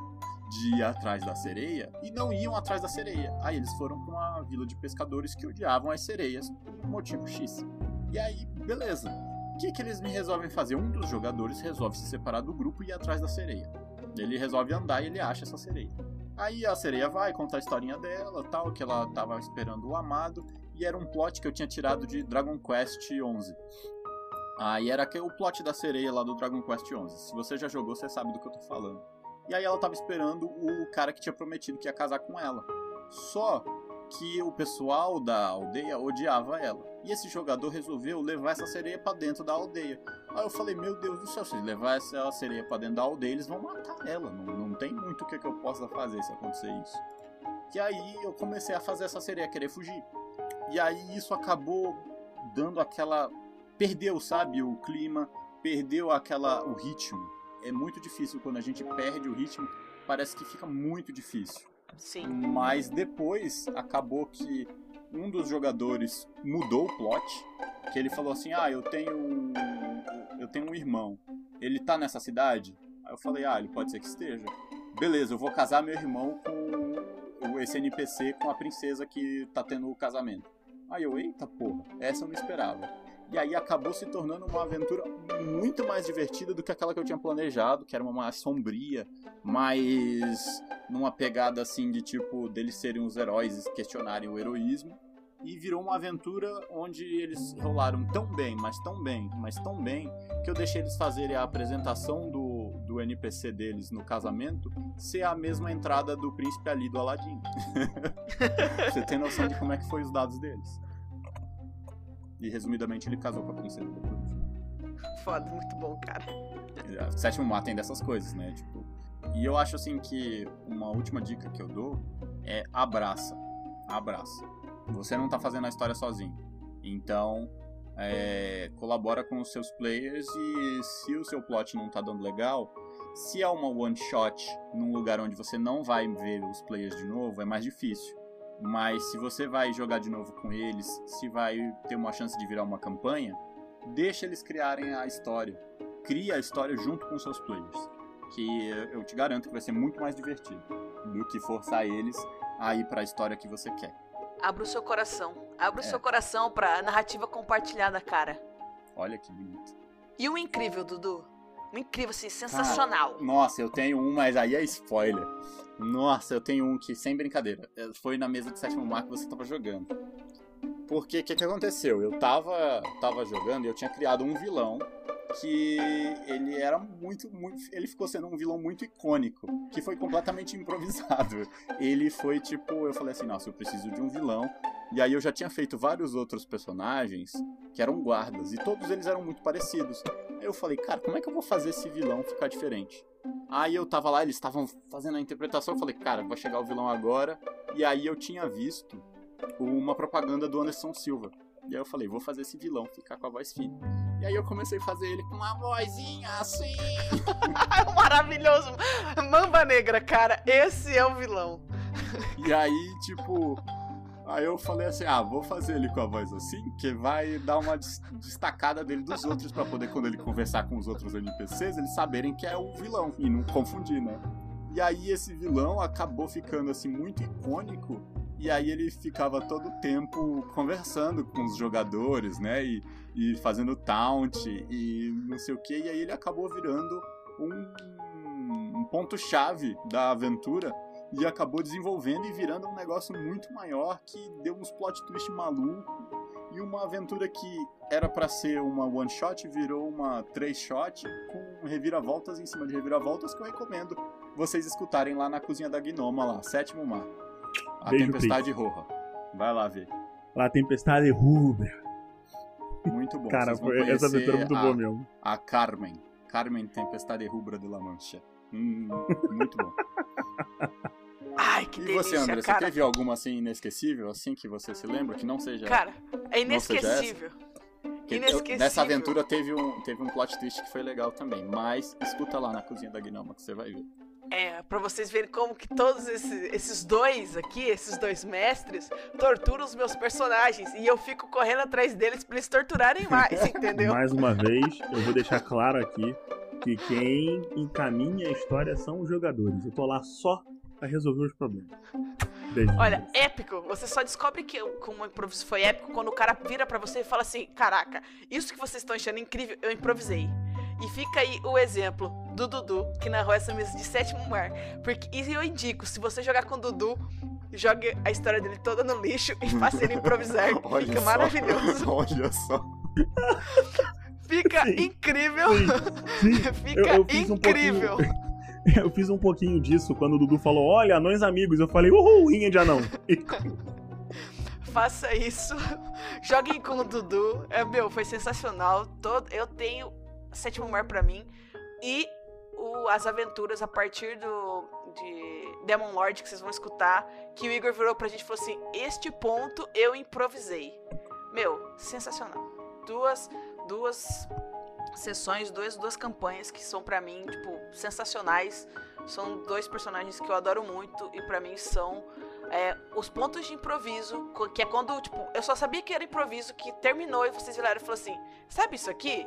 de ir atrás da sereia e não iam atrás da sereia. Aí eles foram para uma vila de pescadores que odiavam as sereias por motivo X. E aí, beleza. O que, que eles me resolvem fazer? Um dos jogadores resolve se separar do grupo e ir atrás da sereia. Ele resolve andar e ele acha essa sereia. Aí a sereia vai contar a historinha dela, tal, que ela tava esperando o amado, e era um plot que eu tinha tirado de Dragon Quest XI. Aí era que- o plot da sereia lá do Dragon Quest XI. Se você já jogou, você sabe do que eu tô falando. E aí ela tava esperando o cara que tinha prometido que ia casar com ela. Só que o pessoal da aldeia odiava ela. E esse jogador resolveu levar essa sereia para dentro da aldeia. Aí eu falei, meu Deus do céu, se levar essa sereia para dentro da aldeia, eles vão matar ela. Não, não tem muito o que, que eu possa fazer se acontecer isso. E aí eu comecei a fazer essa sereia querer fugir. E aí isso acabou dando aquela. Perdeu, sabe, o clima, perdeu aquela o ritmo. É muito difícil quando a gente perde o ritmo, parece que fica muito difícil. Sim. Mas depois acabou que um dos jogadores mudou o plot, que ele falou assim: "Ah, eu tenho eu tenho um irmão. Ele tá nessa cidade?" Aí eu falei: "Ah, ele pode ser que esteja." Beleza, eu vou casar meu irmão com esse NPC com a princesa que tá tendo o casamento. Aí eu, eita porra, essa eu não esperava. E aí acabou se tornando uma aventura muito mais divertida do que aquela que eu tinha planejado, que era uma mais sombria, mais numa pegada assim de tipo deles serem os heróis e questionarem o heroísmo. E virou uma aventura onde eles rolaram tão bem, mas tão bem, mas tão bem, que eu deixei eles fazerem a apresentação do, do NPC deles no casamento ser a mesma entrada do príncipe ali do Aladdin. Você tem noção de como é que foi os dados deles. E resumidamente ele casou com a princesa depois. Foda, muito bom, cara. Sétimo mar tem dessas coisas, né? Tipo, e eu acho assim que uma última dica que eu dou é abraça. Abraça. Você não tá fazendo a história sozinho. Então, é, colabora com os seus players e se o seu plot não tá dando legal, se é uma one shot num lugar onde você não vai ver os players de novo, é mais difícil. Mas se você vai jogar de novo com eles, se vai ter uma chance de virar uma campanha, deixa eles criarem a história. Cria a história junto com seus players. Que eu te garanto que vai ser muito mais divertido do que forçar eles a ir para a história que você quer. Abra o seu coração. Abra o É. seu coração pra narrativa compartilhada, cara. Olha que bonito. E o incrível, Dudu? O incrível, assim, sensacional. Nossa, eu tenho um, mas aí é spoiler. Nossa, eu tenho um que, sem brincadeira, é, foi na mesa de sétimo mar que você tava jogando. Porque o que, que aconteceu? Eu tava, tava jogando e eu tinha criado um vilão que ele era muito, muito. Ele ficou sendo um vilão muito icônico, que foi completamente improvisado. Ele foi tipo, eu falei assim, nossa, eu preciso de um vilão. E aí eu já tinha feito vários outros personagens que eram guardas, e todos eles eram muito parecidos. Aí eu falei, cara, como é que eu vou fazer esse vilão ficar diferente? Aí eu tava lá, eles estavam fazendo a interpretação, eu falei, cara, vai chegar o vilão agora. E aí eu tinha visto uma propaganda do Anderson Silva. E aí eu falei, vou fazer esse vilão ficar com a voz fina. E aí eu comecei a fazer ele com uma vozinha assim. Maravilhoso. Mamba Negra, cara. Esse é o vilão. E aí, tipo. Aí eu falei assim, ah, vou fazer ele com a voz assim, que vai dar uma des- destacada dele dos outros pra poder, quando ele conversar com os outros NPCs, eles saberem que é o vilão e não confundir, né? E aí esse vilão acabou ficando assim muito icônico e aí ele ficava todo o tempo conversando com os jogadores, né? E, e fazendo taunt e não sei o que. E aí ele acabou virando um, um ponto-chave da aventura e acabou desenvolvendo e virando um negócio muito maior que deu uns plot twist maluco e uma aventura que era pra ser uma one shot virou uma três shot com reviravoltas em cima de reviravoltas que eu recomendo vocês escutarem lá na cozinha da Gnoma lá, sétimo mar. A Beijo, Tempestade Roja. Vai lá ver. Lá, Tempestade Rubra. Muito bom. Cara, foi, essa aventura é muito a, boa mesmo. A Carmen. Carmen Tempestade Rubra de la Mancha. Hum, muito bom. Ai, que E delícia, você, André, você cara. teve alguma assim inesquecível, assim que você se lembra, que não seja. Cara, é inesquecível. inesquecível. nessa aventura teve um, teve um plot twist que foi legal também. Mas escuta lá na cozinha da Gnoma que você vai ver. É, pra vocês verem como que todos esses, esses dois aqui, esses dois mestres, torturam os meus personagens. E eu fico correndo atrás deles pra eles torturarem mais, entendeu? Mais uma vez, eu vou deixar claro aqui que quem encaminha a história são os jogadores. Eu tô lá só pra resolver os problemas. Beijo. Olha, épico. Você só descobre que como o improviso foi épico quando o cara vira pra você e fala assim: Caraca, isso que vocês estão achando incrível, eu improvisei. E fica aí o exemplo do Dudu, que narrou essa mesa de sétimo mar. Porque, e eu indico, se você jogar com o Dudu, jogue a história dele toda no lixo e faça ele improvisar. Fica só. maravilhoso. Olha só. Fica Sim. incrível. Sim, sim. Fica Eu- eu fiz um incrível. pouquinho- Eu fiz um pouquinho disso quando o Dudu falou: Olha, anões amigos. Eu falei: Uhul, rinha de anão. Faça isso. Joguem com o Dudu. É, meu, foi sensacional. Todo, eu tenho Sétimo Mar pra mim. E o, as aventuras a partir do de Demon Lord que vocês vão escutar. Que o Igor virou pra gente e falou assim: Este ponto eu improvisei. Meu, sensacional. Duas, duas sessões, duas, duas campanhas que são para mim, tipo, sensacionais. São dois personagens que eu adoro muito e para mim são é, os pontos de improviso, que é quando, tipo, eu só sabia que era improviso, que terminou e vocês viraram e falaram assim: sabe isso aqui?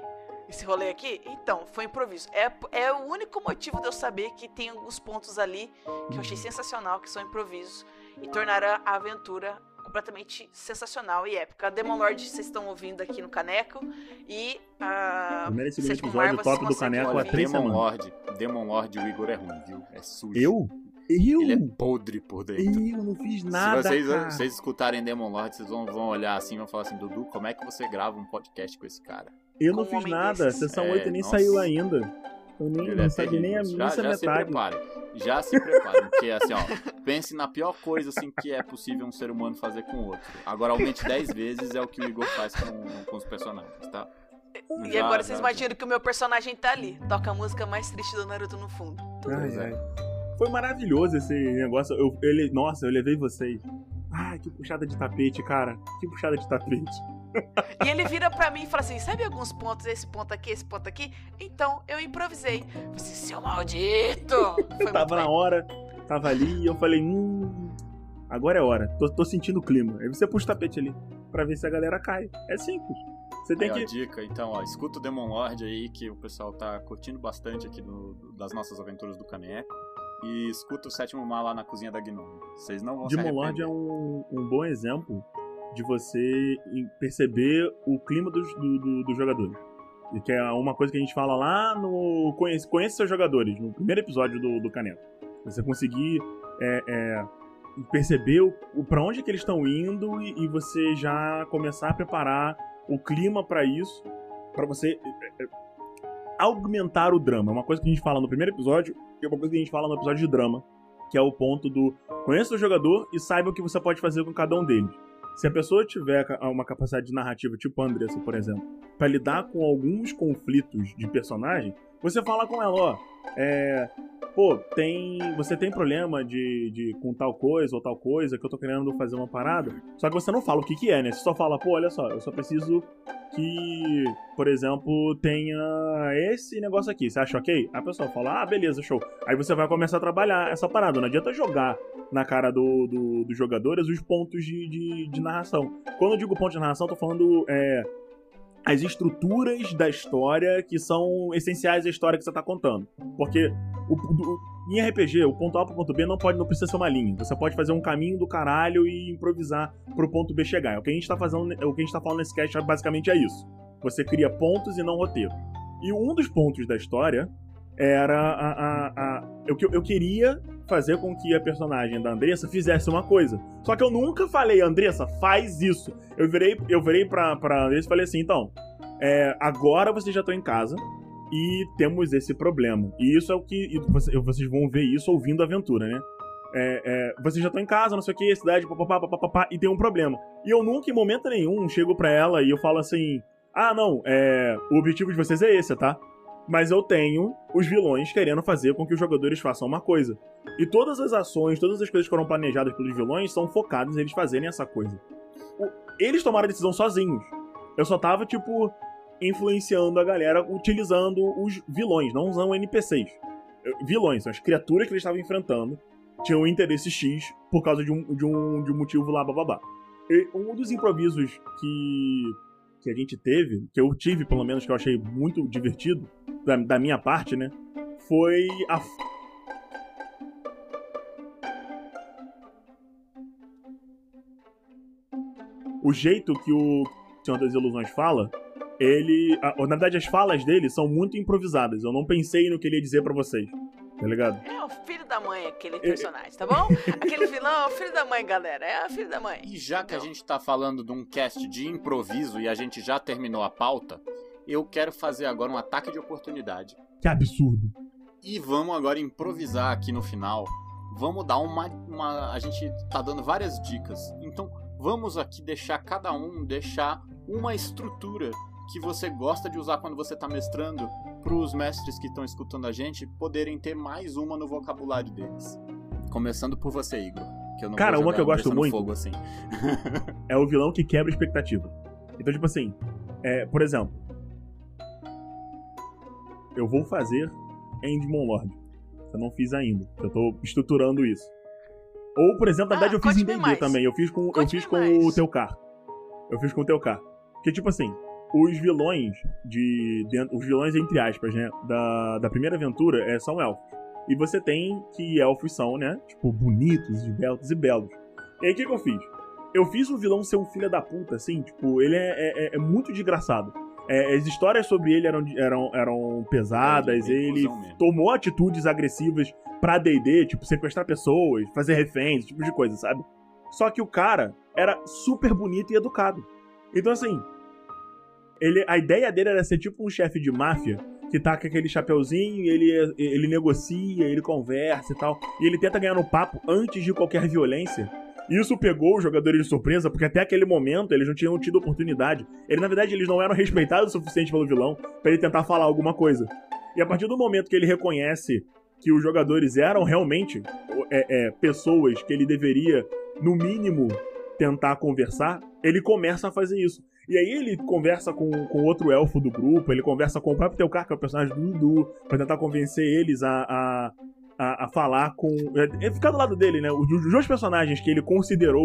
Esse rolê aqui? Então, foi improviso. É, é o único motivo de eu saber que tem alguns pontos ali que eu achei sensacional, que são improvisos, e tornaram a aventura completamente sensacional e épica. A Demon Lord vocês estão ouvindo aqui no Caneco e a Primeiro e segundo episódio top do Caneco há três Demon semanas. Lord, Demon Lord, o Igor é ruim, viu? É sujo. Eu? Eu? Ele é podre por dentro. Eu não fiz nada, Se vocês, cara. vocês escutarem Demon Lord, vocês vão, vão olhar assim e vão falar assim, Dudu, como é que você grava um podcast com esse cara? Eu não fiz nada. desses. Sessão É, 8 nem nossa. saiu ainda. Eu nem, Ele não é sabia nem a terrível. missa já, já se metade. preparem. Já se preparem, porque assim, ó, pense na pior coisa assim que é possível um ser humano fazer com o outro. Agora aumente 10 vezes é o que o Igor faz com, com os personagens, tá? E Já, agora já, vocês já. imaginam que o meu personagem tá ali. Toca a música mais triste do Naruto no fundo. Ai, é. ai. Foi maravilhoso esse negócio. Eu, ele, nossa, eu levei vocês. Ai, que puxada de tapete, cara. Que puxada de tapete. E ele vira pra mim e fala assim: sabe alguns pontos, esse ponto aqui, esse ponto aqui? Então eu improvisei. Você, seu maldito! Foi Tava na bem. hora, tava ali e eu falei, hum. Agora é hora. Tô, tô sentindo o clima. Aí você puxa o tapete ali pra ver se a galera cai. É simples. Você tem Aí, ó, que. dica, então, ó, escuta o Demon Lord aí, que o pessoal tá curtindo bastante aqui do- do- das nossas aventuras do Caneco. E escuta o sétimo mar lá na cozinha da Gnome. Vocês não vão se Demon Lord é um, um bom exemplo de você perceber o clima dos, do- do- dos jogadores. Que é uma coisa que a gente fala lá no Conhece, conhece seus jogadores, no primeiro episódio do, do Caneco. Você conseguir é, é, perceber para onde que eles estão indo e, e você já começar a preparar o clima pra isso, pra você é, é, aumentar o drama. É uma coisa que a gente fala no primeiro episódio e é uma coisa que a gente fala no episódio de drama, que é o ponto do conheça o jogador e saiba o que você pode fazer com cada um deles. Se a pessoa tiver uma capacidade de narrativa, tipo a Andressa, por exemplo, pra lidar com alguns conflitos de personagem, você fala com ela, ó, é, pô, tem, você tem problema de, de com tal coisa ou tal coisa que eu tô querendo fazer uma parada, só que você não fala o que que é, né? Você só fala, pô, olha só, eu só preciso que, por exemplo, tenha esse negócio aqui. Você acha ok? A pessoa fala, ah, beleza, show. Aí você vai começar a trabalhar essa parada. Não adianta jogar na cara do, do- dos jogadores os pontos de, de, de narração. Quando eu digo ponto de narração, eu tô falando é, as estruturas da história que são essenciais à história que você tá contando. Porque o, em RPG, o ponto A pro ponto B não pode, não precisa ser uma linha. Você pode fazer um caminho do caralho e improvisar pro ponto B chegar. É o que a gente tá fazendo, é o que a gente tá falando nesse cast basicamente é isso. Você cria pontos e não roteiro. E um dos pontos da história era a. a, a eu, eu queria fazer com que a personagem da Andressa fizesse uma coisa. Só que eu nunca falei, Andressa, faz isso. Eu virei, eu virei pra, pra Andressa e falei assim, então, é, agora vocês já estão em casa e temos esse problema. E isso é o que. você- vocês vão ver isso ouvindo a aventura, né? É, é, vocês já estão em casa, não sei o que, cidade, papapá, papapá, e tem um problema. E eu nunca, em momento nenhum, chego pra ela e eu falo assim: ah, não, é, o objetivo de vocês é esse, tá? Mas eu tenho os vilões querendo fazer com que os jogadores façam uma coisa. E todas as ações, todas as coisas que foram planejadas pelos vilões são focadas em eles fazerem essa coisa. Eles tomaram a decisão sozinhos. Eu só tava, tipo, influenciando a galera utilizando os vilões, não usando NPCs. Vilões, são as criaturas que eles estavam enfrentando tinham um interesse X por causa de um, de um, de um motivo lá, bababá. E um dos improvisos que, que a gente teve, que eu tive pelo menos, que eu achei muito divertido, da, da minha parte, né? Foi a. O jeito que o Senhor das Ilusões fala, ele. a- na verdade, as falas dele são muito improvisadas. Eu não pensei no que ele ia dizer pra vocês. Tá ligado? É o filho da mãe, aquele personagem, tá bom? Aquele vilão é o filho da mãe, galera. É o filho da mãe. E já que a gente tá falando de um cast de improviso e a gente já terminou a pauta, eu quero fazer agora um ataque de oportunidade. Que absurdo. E vamos agora improvisar aqui no final. Vamos dar uma, uma. A gente tá dando várias dicas. Então vamos aqui deixar cada um deixar uma estrutura que você gosta de usar quando você está mestrando para os mestres que estão escutando a gente poderem ter mais uma no vocabulário deles. Começando por você, Igor. Que eu não Cara, uma que eu gosto muito. Fogo assim. É o vilão que quebra a expectativa. Então, tipo assim, é, por exemplo, eu vou fazer Endmon Lord. Eu não fiz ainda. Eu tô estruturando isso. Ou, por exemplo, na Ah, verdade eu fiz em D&D também. Eu fiz com, eu fiz com mais. o Teucar. Eu fiz com o Teucar. Porque, tipo assim, os vilões de... dentro- os vilões, entre aspas, né? Da, da primeira aventura é, são elfos. E você tem que elfos são, né? Tipo, bonitos, esbeltos e belos. E aí, o que, que eu fiz? Eu fiz o vilão ser um filho da puta, assim, tipo, ele é, é- é- é muito desgraçado. É, as histórias sobre ele eram, eram, eram pesadas, É, ele tomou atitudes agressivas pra D&D, tipo, sequestrar pessoas, fazer reféns, esse tipo de coisa, sabe? Só que o cara era super bonito e educado. Então, assim, ele, a ideia dele era ser tipo um chefe de máfia que tá com aquele chapeuzinho, e ele, ele negocia, ele conversa e tal. E ele tenta ganhar no papo antes de qualquer violência. Isso pegou os jogadores de surpresa, porque até aquele momento eles não tinham tido oportunidade. Ele, na verdade, eles não eram respeitados o suficiente pelo vilão pra ele tentar falar alguma coisa. E a partir do momento que ele reconhece que os jogadores eram realmente é, é, pessoas que ele deveria, no mínimo, tentar conversar, ele começa a fazer isso. E aí ele conversa com, com outro elfo do grupo, ele conversa com o próprio Teucar, que é o personagem do Dudu, pra tentar convencer eles a, a, a, a falar com. É, é ficar do lado dele, né? Os, os dois personagens que ele considerou,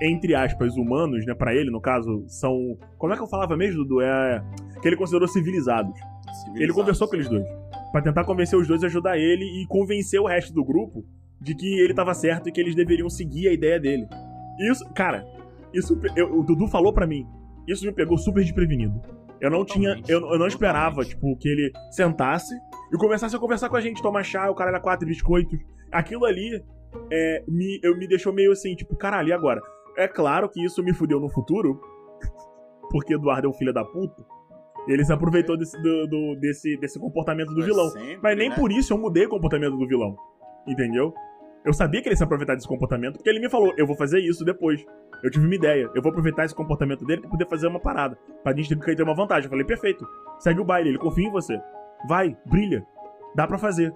entre aspas, humanos, né? Pra ele, no caso, são. Como é que eu falava mesmo, Dudu? É. Que ele considerou civilizados. Ele conversou com eles dois. Pra tentar convencer os dois a ajudar ele e convencer o resto do grupo de que ele tava certo e que eles deveriam seguir a ideia dele. Isso, cara, isso eu- o Dudu falou pra mim. Isso me pegou super desprevenido. Eu não tinha, Totalmente, eu, eu não esperava, totalmente. tipo, que ele sentasse e começasse a conversar com a gente, tomar chá, o cara era quatro biscoitos. Aquilo ali é, me, eu, me deixou meio assim, tipo, caralho, e agora? É claro que isso me fudeu no futuro, porque Eduardo é um filho da puta. Ele se aproveitou desse, do, do- desse, desse comportamento do vilão. sempre, Mas nem né? por isso eu mudei o comportamento do vilão. Entendeu? Eu sabia que ele ia se aproveitar desse comportamento, porque ele me falou, eu vou fazer isso depois. Eu tive uma ideia, eu vou aproveitar esse comportamento dele pra poder fazer uma parada. Pra gente ter ter uma vantagem. Eu falei, perfeito. Segue o baile, ele confia em você. Vai, brilha. Dá pra fazer.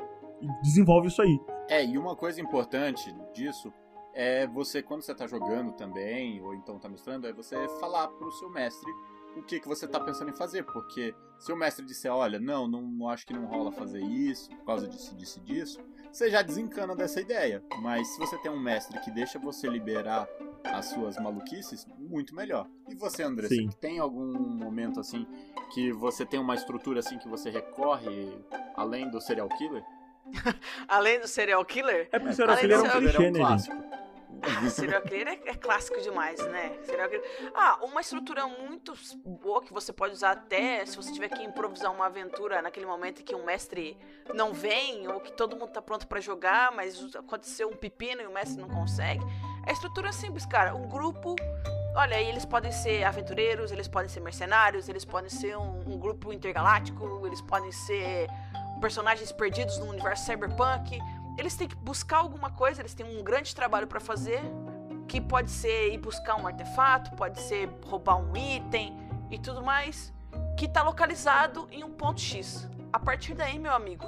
Desenvolve isso aí. É, e uma coisa importante disso é você, quando você tá jogando também, ou então tá mestrando, é você falar pro seu mestre o que, que você tá pensando em fazer. Porque se o mestre disser, olha, não, não, não acho que não rola fazer isso, por causa disso, disso disso, você já desencana dessa ideia. Mas se você tem um mestre que deixa você liberar as suas maluquices, muito melhor. E você, Sim. você tem algum momento assim que você tem uma estrutura assim que você recorre além do serial killer? Além do serial killer, É porque o serial killer é um clichê, né, serial killer é, é clássico demais, né? Serial killer... Ah, uma estrutura muito boa que você pode usar até se você tiver que improvisar uma aventura naquele momento que um mestre não vem ou que todo mundo tá pronto pra jogar, mas aconteceu um pepino e o mestre não consegue. A estrutura é simples, cara. Um grupo. Olha, eles podem ser aventureiros, eles podem ser mercenários, eles podem ser um, um grupo intergaláctico, eles podem ser personagens perdidos no universo cyberpunk. Eles têm que buscar alguma coisa, eles têm um grande trabalho pra fazer, que pode ser ir buscar um artefato, pode ser roubar um item e tudo mais, que tá localizado em um ponto X. A partir daí, meu amigo,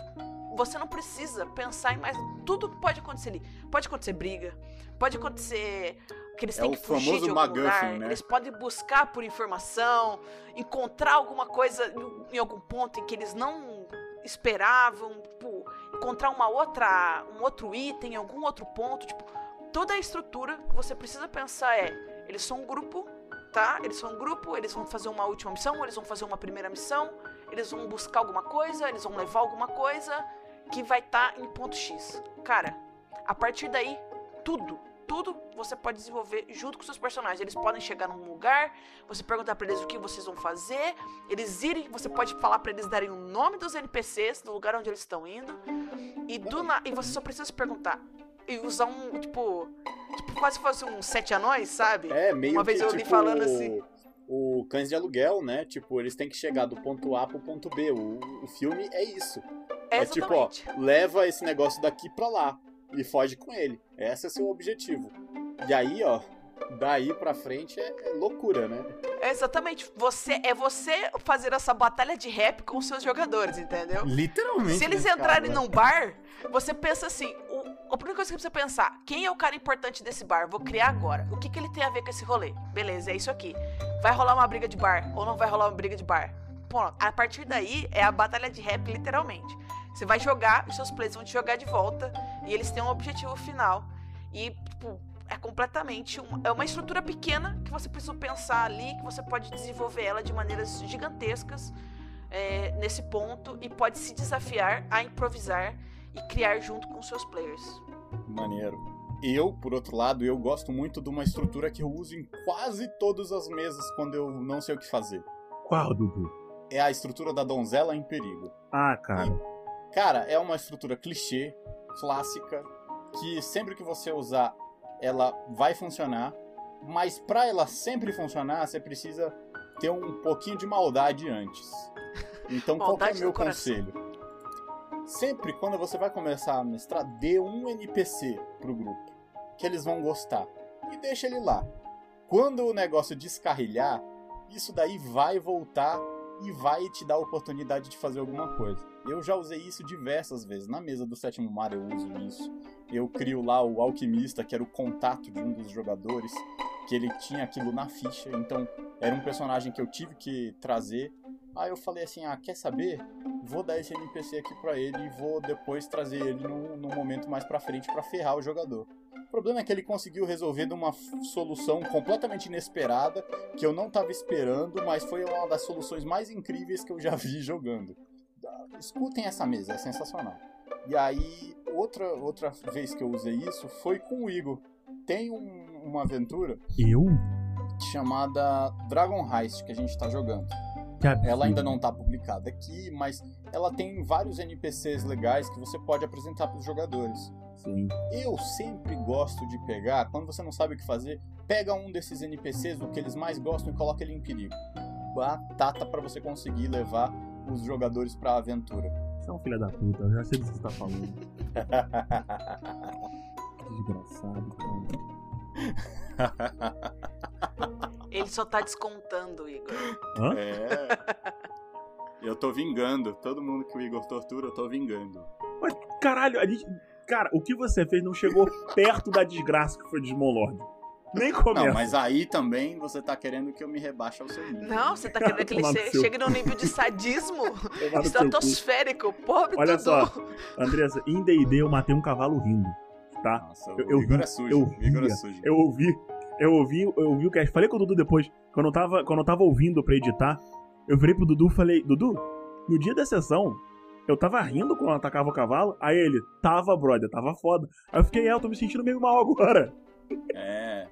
você não precisa pensar em mais. Tudo pode acontecer ali. Pode acontecer briga, pode acontecer que eles É têm que fugir de algum MacGuffin, lugar. né? Eles podem buscar por informação, encontrar alguma coisa em- em algum ponto em que eles não esperavam, tipo, encontrar uma outra, um outro item em algum outro ponto, tipo, toda a estrutura que você precisa pensar é, eles são um grupo, tá? Eles são um grupo, eles vão fazer uma última missão, eles vão fazer uma primeira missão, eles vão buscar alguma coisa, eles vão levar alguma coisa que vai estar em ponto X. Cara, a partir daí, tudo, tudo você pode desenvolver junto com seus personagens. Eles podem chegar num lugar, você perguntar pra eles o que vocês vão fazer, eles irem, você pode falar pra eles darem o nome dos NPCs do lugar onde eles estão indo. E do na, e você só precisa se perguntar e usar um tipo, tipo quase fosse um sete anões, sabe? É, meio Uma vez que, eu li tipo, falando assim. O Cães de Aluguel, né? Tipo, eles têm que chegar do ponto A pro ponto B. O, o filme é isso. É tipo, ó, leva esse negócio daqui pra lá e foge com ele. Esse é seu objetivo. E aí, ó, daí pra frente é, é loucura, né? É exatamente. Você é você fazer essa batalha de rap com os seus jogadores, entendeu? Literalmente. Se eles entrarem caso, num bar, você pensa assim, o, a primeira coisa que você precisa pensar, quem é o cara importante desse bar? Vou criar agora. O que, que ele tem a ver com esse rolê? Beleza, é isso aqui. Vai rolar uma briga de bar ou não vai rolar uma briga de bar? Pronto, a partir daí é a batalha de rap, literalmente. Você vai jogar, os seus players vão te jogar de volta e eles têm um objetivo final. E, tipo, é completamente uma, é uma estrutura pequena que você precisa pensar ali, que você pode desenvolver ela de maneiras gigantescas é, nesse ponto e pode se desafiar a improvisar e criar junto com seus players. Maneiro. Eu, por outro lado, eu gosto muito de uma estrutura que eu uso em quase todas as mesas quando eu não sei o que fazer. Qual, Dudu? É a estrutura da donzela em perigo. Ah, cara. E, cara, é uma estrutura clichê, clássica, que sempre que você usar ela vai funcionar, mas para ela sempre funcionar, você precisa ter um pouquinho de maldade antes. Então, qual é o meu conselho? Sempre quando você vai começar a mestrar, dê um NPC pro grupo, que eles vão gostar, e deixa ele lá. Quando o negócio descarrilhar, isso daí vai voltar e vai te dar a oportunidade de fazer alguma coisa. Eu já usei isso diversas vezes. Na mesa do sétimo mar eu uso isso. Eu crio lá o alquimista, que era o contato de um dos jogadores, que ele tinha aquilo na ficha, então era um personagem que eu tive que trazer. Aí eu falei assim: ah, quer saber? Vou dar esse NPC aqui pra ele e vou depois trazer ele num, num momento mais pra frente para ferrar o jogador. O problema é que ele conseguiu resolver de uma solução completamente inesperada, que eu não estava esperando, mas foi uma das soluções mais incríveis que eu já vi jogando. Escutem essa mesa, é sensacional. E aí, outra, outra vez que eu usei isso foi com o Igor. Tem um, uma aventura. Eu? Chamada Dragon Heist, que a gente está jogando. Ela ainda não está publicada aqui, mas ela tem vários NPCs legais que você pode apresentar para os jogadores. Sim. Eu sempre gosto de pegar, quando você não sabe o que fazer, pega um desses NPCs, o que eles mais gostam, e coloca ele em perigo. Batata para você conseguir levar os jogadores para a aventura. Você é um filho da puta, eu já sei do que você tá falando. Desgraçado, cara. Ele só tá descontando, Igor. Hã? É. Eu tô vingando. Todo mundo que o Igor tortura, eu tô vingando. Mas, caralho, a gente, Cara, o que você fez não chegou perto da desgraça que foi de Smolord. Nem começa. Não, mas aí também você tá querendo que eu me rebaixe ao seu nível. Não, você tá querendo que ele che chegue num nível de sadismo estratosférico. Pobre Olha Dudu. só, Andressa, em D&D eu matei um cavalo rindo, tá? Nossa, eu, eu, Igor vi, é sujo. Eu, Igor é sujo. eu ouvi, eu ouvi, eu ouvi o que falei com o Dudu depois, quando eu tava, quando eu tava ouvindo pra editar, eu virei pro Dudu e falei, Dudu, no dia da sessão, eu tava rindo quando atacava o cavalo, aí ele, tava, brother, tava foda. Aí eu fiquei, é, eu tô me sentindo meio mal agora. É.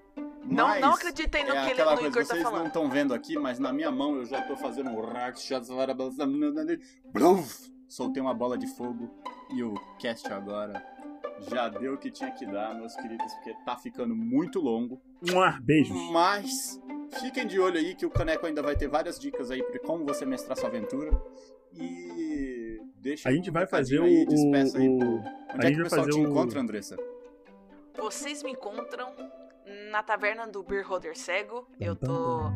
Não, não acreditem no é que ele no coisa, Igor tá falando. Vocês não estão vendo aqui, mas na minha mão eu já tô fazendo um Soltei uma bola de fogo e o cast agora já deu o que tinha que dar, meus queridos, porque tá ficando muito longo. Um beijos. Mas fiquem de olho aí que o Caneco ainda vai ter várias dicas aí para como você mestrar sua aventura. E deixa a gente vai fazer aí, o, despeça aí. O... Onde é que o pessoal te o... encontra, Andressa? Vocês me encontram na taverna do Beer Holder Cego. Eu tô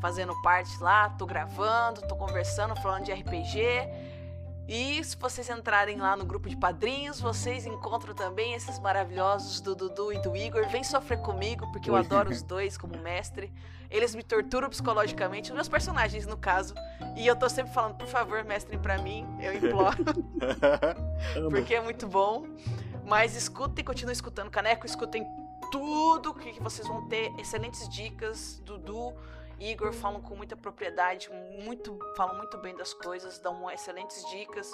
fazendo parte lá, tô gravando, tô conversando, falando de RPG. E se vocês entrarem lá no grupo de padrinhos, vocês encontram também esses maravilhosos do Dudu e do Igor. Vem sofrer comigo, porque eu adoro os dois como mestre. Eles me torturam psicologicamente, os meus personagens, no caso. E eu tô sempre falando, por favor, mestrem pra mim, eu imploro. porque é muito bom. Mas escutem, continuem escutando Caneco, escutem tudo que vocês vão ter excelentes dicas. Dudu Igor falam com muita propriedade, muito, falam muito bem das coisas, dão excelentes dicas.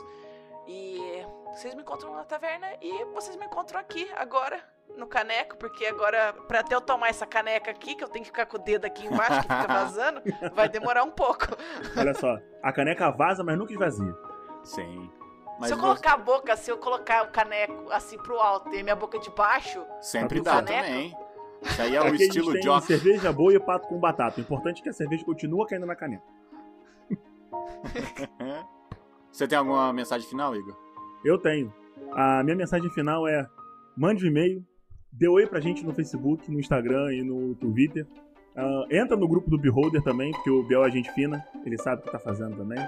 E vocês me encontram na taverna e vocês me encontram aqui agora no caneco, porque agora para até eu tomar essa caneca aqui, que eu tenho que ficar com o dedo aqui embaixo que fica vazando, vai demorar um pouco. Olha só, a caneca vaza, mas nunca esvazia. Sim. Mas se eu colocar a boca, se eu colocar o caneco assim pro alto e minha boca de baixo, sempre dá caneco, também. Isso aí é o Aqui estilo a Jock. cerveja boa e pato com batata. O importante é que a cerveja continua caindo na caneta. Você tem alguma mensagem final, Igor? Eu tenho. A minha mensagem final é: mande um e-mail, dê oi pra gente no Facebook, no Instagram e no Twitter. Uh, entra no grupo do Beholder também, porque o Biel é gente fina, ele sabe o que tá fazendo também.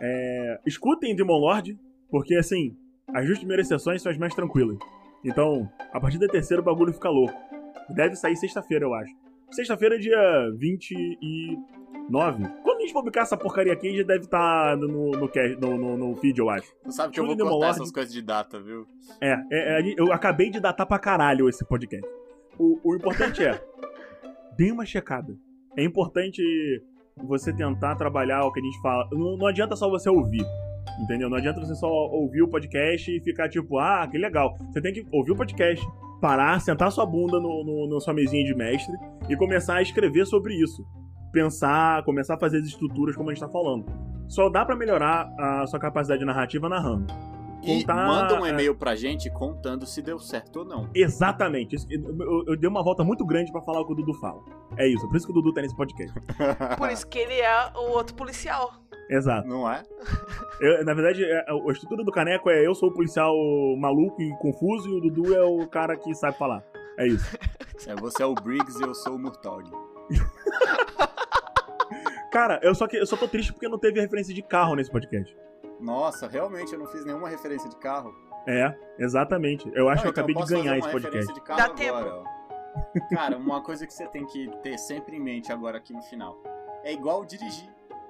É, escutem Demon Lord, porque assim, as duas primeiras sessões são as mais tranquilas. Então, a partir da terceira o bagulho fica louco. Deve sair sexta-feira, eu acho. Sexta-feira é dia 29. Quando a gente publicar essa porcaria aqui, já deve estar tá no, no, no, no, no feed, eu acho. Você sabe que eu vou cortar Lord... essas coisas de data, viu? É, é, é, eu acabei de datar pra caralho esse podcast. O, o importante é, dê uma checada. É importante você tentar trabalhar o que a gente fala. Não, não adianta só você ouvir. Entendeu? Não adianta você só ouvir o podcast e ficar tipo, ah, que legal. Você tem que ouvir o podcast, parar, sentar sua bunda no, no, na sua mesinha de mestre e começar a escrever sobre isso. Pensar, começar a fazer as estruturas como a gente tá falando. Só dá para melhorar a sua capacidade narrativa narrando. E Contar, manda um é. e-mail pra gente contando se deu certo ou não. Exatamente. Eu, dei uma volta muito grande para falar o que o Dudu fala. É isso, por isso que o Dudu tá nesse podcast. por isso que ele é o outro policial. Exato. Não é? Eu, na verdade, é, a estrutura do caneco é eu sou o policial maluco e confuso e o Dudu é o cara que sabe falar. É isso. É, você é o Briggs e eu sou o Murtaug. cara, eu só, que, eu só tô triste porque não teve referência de carro nesse podcast. Nossa, realmente eu não fiz nenhuma referência de carro. É, exatamente. Eu acho não, que eu então acabei eu de ganhar esse podcast. De carro Dá agora, tempo. Cara, uma coisa que você tem que ter sempre em mente agora aqui no final. É igual dirigir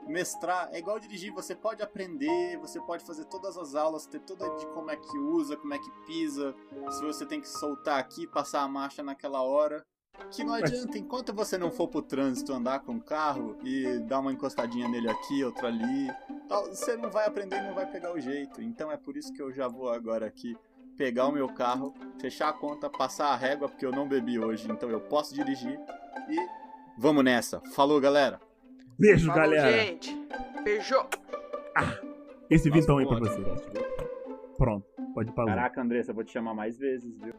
mestrar é igual dirigir, você pode aprender, você pode fazer todas as aulas, ter toda de como é que usa, como é que pisa, se você tem que soltar aqui, passar a marcha naquela hora. Que não adianta, enquanto você não for pro trânsito andar com o carro e dar uma encostadinha nele aqui, outra ali, você não vai aprender e não vai pegar o jeito. Então é por isso que eu já vou agora aqui pegar o meu carro, fechar a conta, passar a régua, porque eu não bebi hoje, então eu posso dirigir e vamos nessa. Falou, galera! Beijo, Falou, galera. gente. Beijo. Ah, esse vintão aí pra você. Pronto, pode parar. Caraca, Andressa, eu vou te chamar mais vezes, viu?